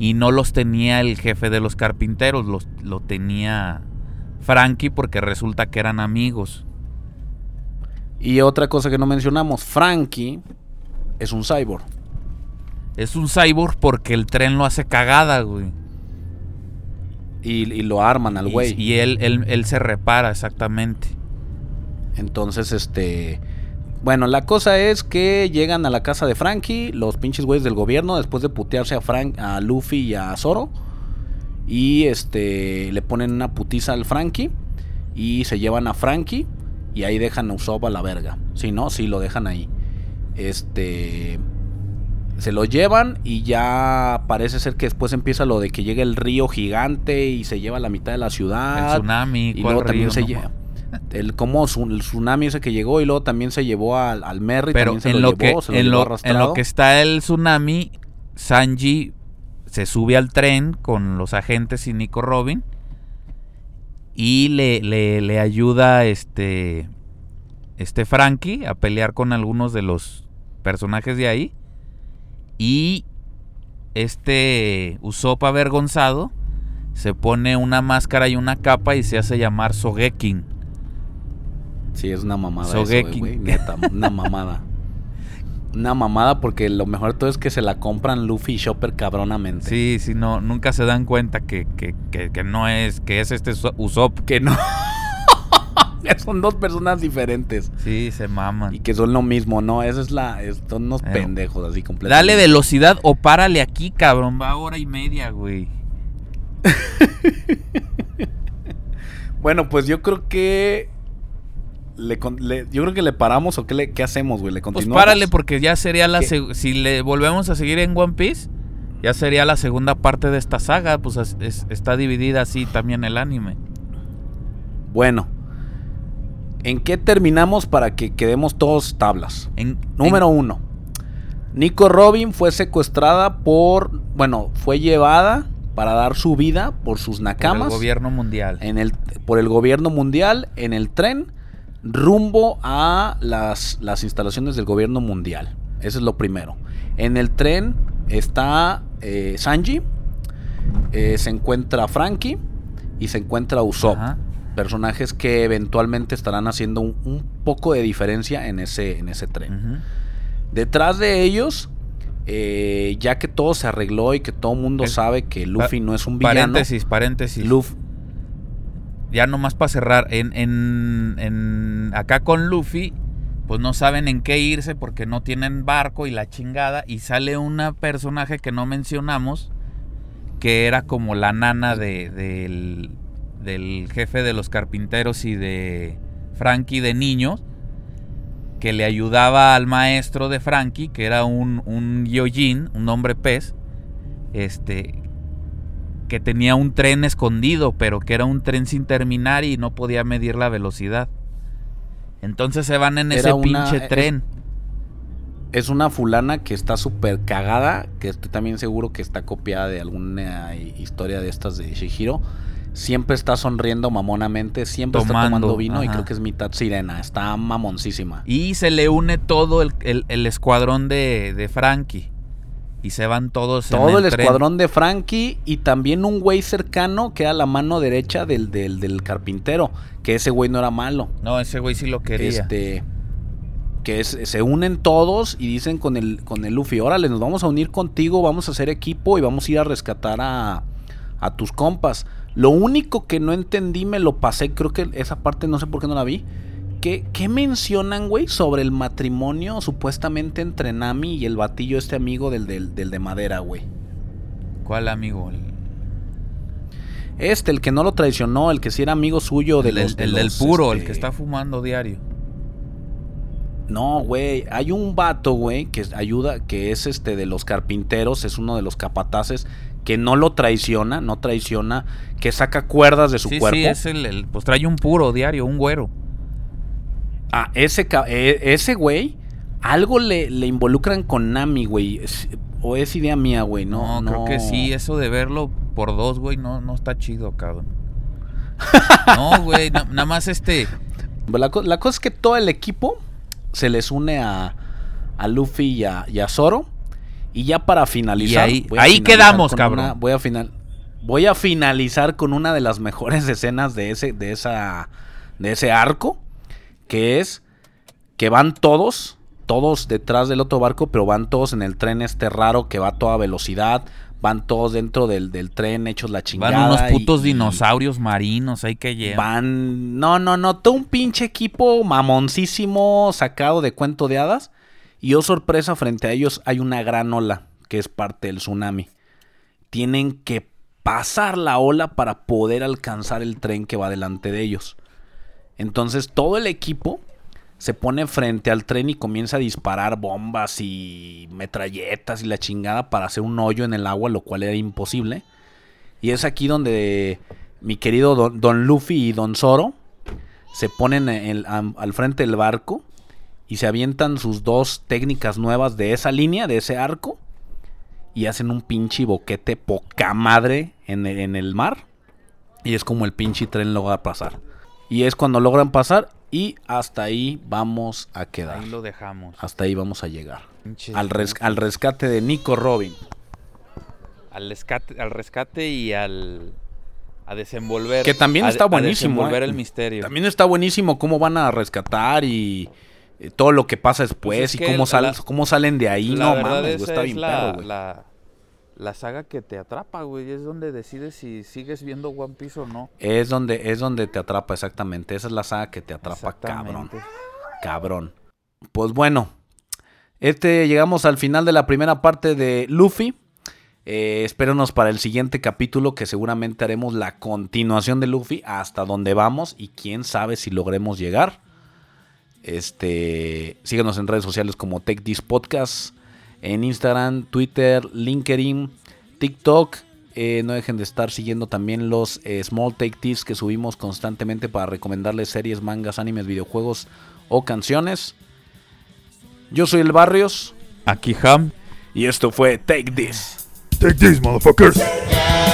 y no los tenía el jefe de los carpinteros, los, lo tenía Frankie porque resulta que eran amigos. Y otra cosa que no mencionamos, Frankie es un cyborg. Es un cyborg porque el tren lo hace cagada, güey. Y, y lo arman al Y- güey. Y, él, él, él se repara exactamente. Entonces, este. Bueno, la cosa es que llegan a la casa de Frankie, los pinches güeyes del gobierno, después de putearse a Frank, a Luffy y a Zoro. Y este. le ponen una putiza al Frankie. Y se llevan a Frankie. Y ahí dejan a Usopp a la verga. Si no, sí lo dejan ahí. Este. Se lo llevan y ya parece ser que después empieza lo de que llega el río gigante y se lleva la mitad de la ciudad. el tsunami, Y ¿cuál luego también río? se No, lleva. El como el tsunami ese que llegó y luego también se llevó al, al Merry. Pero también se en lo, lo, que, llevó, se lo en, llevó lo, en lo que está el tsunami, Sanji se sube al tren con los agentes y Nico Robin. Y le, le, le ayuda este, este Frankie a pelear con algunos de los personajes de ahí. Y este Usopp avergonzado se pone una máscara y una capa y se hace llamar Sogekin. Sí, es una mamada. Sogekin. Eso, güey, neta, una mamada. Una mamada porque lo mejor de todo es que se la compran Luffy y Chopper cabronamente. Sí, sí, no, nunca se dan cuenta que, que, que, que no es, que es este Uso- Usopp. (laughs) Que no. (laughs) son dos personas diferentes. Sí, se maman. Y que son lo mismo, ¿no? Esa es la. son unos Eh, pendejos así completamente. Dale velocidad o párale aquí, cabrón. Va hora y media, güey. (laughs) Bueno, pues yo creo que. Le, con- le- yo creo que le paramos o qué, le, qué hacemos, güey. Le Pues continuamos. párale porque ya sería la... Si le volvemos a seguir en One Piece, ya sería la segunda parte de esta saga. Pues es- es- está dividida así también el anime. Bueno. ¿En qué terminamos para que quedemos todos tablas? En, Número uno. Nico Robin fue secuestrada por. Bueno, fue llevada para dar su vida por sus en- por nakamas. el gobierno mundial. en el, por el gobierno mundial en el tren rumbo a las, las instalaciones del gobierno mundial. Eso es lo primero. En el tren está eh, Sanji, eh, se encuentra Frankie y se encuentra Usopp. Ajá. Personajes que eventualmente estarán haciendo un, un poco de diferencia en ese, en ese tren. Detrás de ellos, eh, ya que todo se arregló y que todo mundo Es- sabe que Luffy no es un villano, Paréntesis, paréntesis. Luffy, ya nomás para cerrar, en, en, en- acá con Luffy, pues no saben en qué irse porque no tienen barco y la chingada. Y sale una personaje que no mencionamos, que era como la nana de, del, del jefe de los carpinteros y de Frankie de niños, que le ayudaba al maestro de Frankie, que era un, un Gyojin, un hombre pez, este, que tenía un tren escondido, pero que era un tren sin terminar y no podía medir la velocidad. Entonces se van en Era ese una- pinche es- tren. es una fulana que está súper cagada, que estoy también seguro que está copiada de alguna historia de estas de Shihiro. Siempre está sonriendo mamonamente, siempre está Tomando, vino y creo que es mitad sirena, está mamoncísima. Y se le une todo el, el- el escuadrón de, de Frankie. Y se van todos en Todo el, tren. escuadrón de Frankie y también un güey cercano que era la mano derecha del, del, del carpintero, que ese güey no era malo. No, ese güey sí lo quería. Este que es- se unen todos y dicen con el con el Luffy, órale, nos vamos a unir contigo, vamos a hacer equipo y vamos a ir a rescatar a, a tus compas. Lo único que no entendí, me lo pasé, creo que esa parte no sé por qué no la vi. ¿Qué, qué mencionan, güey, sobre el matrimonio supuestamente entre Nami y el batillo este amigo del, del, del de madera, güey? ¿Cuál amigo? El, Este, el que no lo traicionó, el que sí era amigo suyo de el del- los... de el del los, puro, el este, que está fumando diario. No, güey, hay un vato, güey, que ayuda, que es este de los carpinteros, es uno de los capataces, que no lo traiciona, no traiciona, que saca cuerdas de su sí, cuerpo. sí, es el, el- Pues trae un puro diario, un güero. Ah, ese, e- ese güey, algo le, le involucran con Nami, güey, o es idea mía, güey, no, No, creo que sí, eso de verlo por dos, güey, no, no está chido, cabrón. (laughs) No, güey, na- nada más este. La, co- la cosa es que todo el equipo se les une a, a Luffy y a, y a Zoro. Y ya para finalizar. Y ahí- ahí finalizar quedamos, cabrón. una- voy, a final, voy a finalizar con una de las mejores (laughs) escenas de ese, de esa, de ese arco. Que es que van todos, todos detrás del otro barco, pero van todos en el tren este raro que va a toda velocidad. Van todos dentro del, del tren hechos la chingada. Van unos putos y- dinosaurios marinos ahí que llevan. Van. No, no, no. Todo un pinche equipo mamoncísimo sacado de cuento de hadas. Y oh sorpresa, frente a ellos hay una gran ola que es parte del tsunami. Tienen que pasar la ola para poder alcanzar el tren que va delante de ellos. Entonces todo el equipo se pone frente al tren y comienza a disparar bombas y metralletas y la chingada para hacer un hoyo en el agua, lo cual era imposible. Y es aquí donde mi querido Don, Don Luffy y Don Zoro se ponen al frente del barco y se avientan sus dos técnicas nuevas de esa línea, de ese arco, y hacen un pinche boquete poca madre en el, en el mar. Y es como el pinche tren logra pasar. Y es cuando logran pasar y hasta ahí vamos a quedar. Ahí lo dejamos. Hasta ahí vamos a llegar. Al, res- al rescate de Nico Robin. al rescate, al rescate y al a desenvolver Que también a está a buenísimo, desenvolver ¿eh? el misterio. También está buenísimo cómo van a rescatar y eh, todo lo que pasa después Pues es y cómo, sal- la- cómo salen de ahí. no mames, está es bien la, perro, güey. la, la saga que te atrapa, güey, es donde decides si sigues viendo One Piece o no. Es donde, es donde te atrapa exactamente. Esa es la saga que te atrapa, cabrón. Cabrón. Pues bueno, este llegamos al final de la primera parte de Luffy. Eh, espérenos para el siguiente capítulo que seguramente haremos la continuación de Luffy hasta donde vamos y quién sabe si logremos llegar. Este, síganos en redes sociales como This Podcast, en Instagram, Twitter, LinkedIn, TikTok. Eh, no dejen de estar siguiendo también los eh, Small Take Tips que subimos constantemente para recomendarles series, mangas, animes, videojuegos o canciones. Yo soy el Barrios Aquí Ham y esto fue Take This. Take this, motherfuckers. Yeah.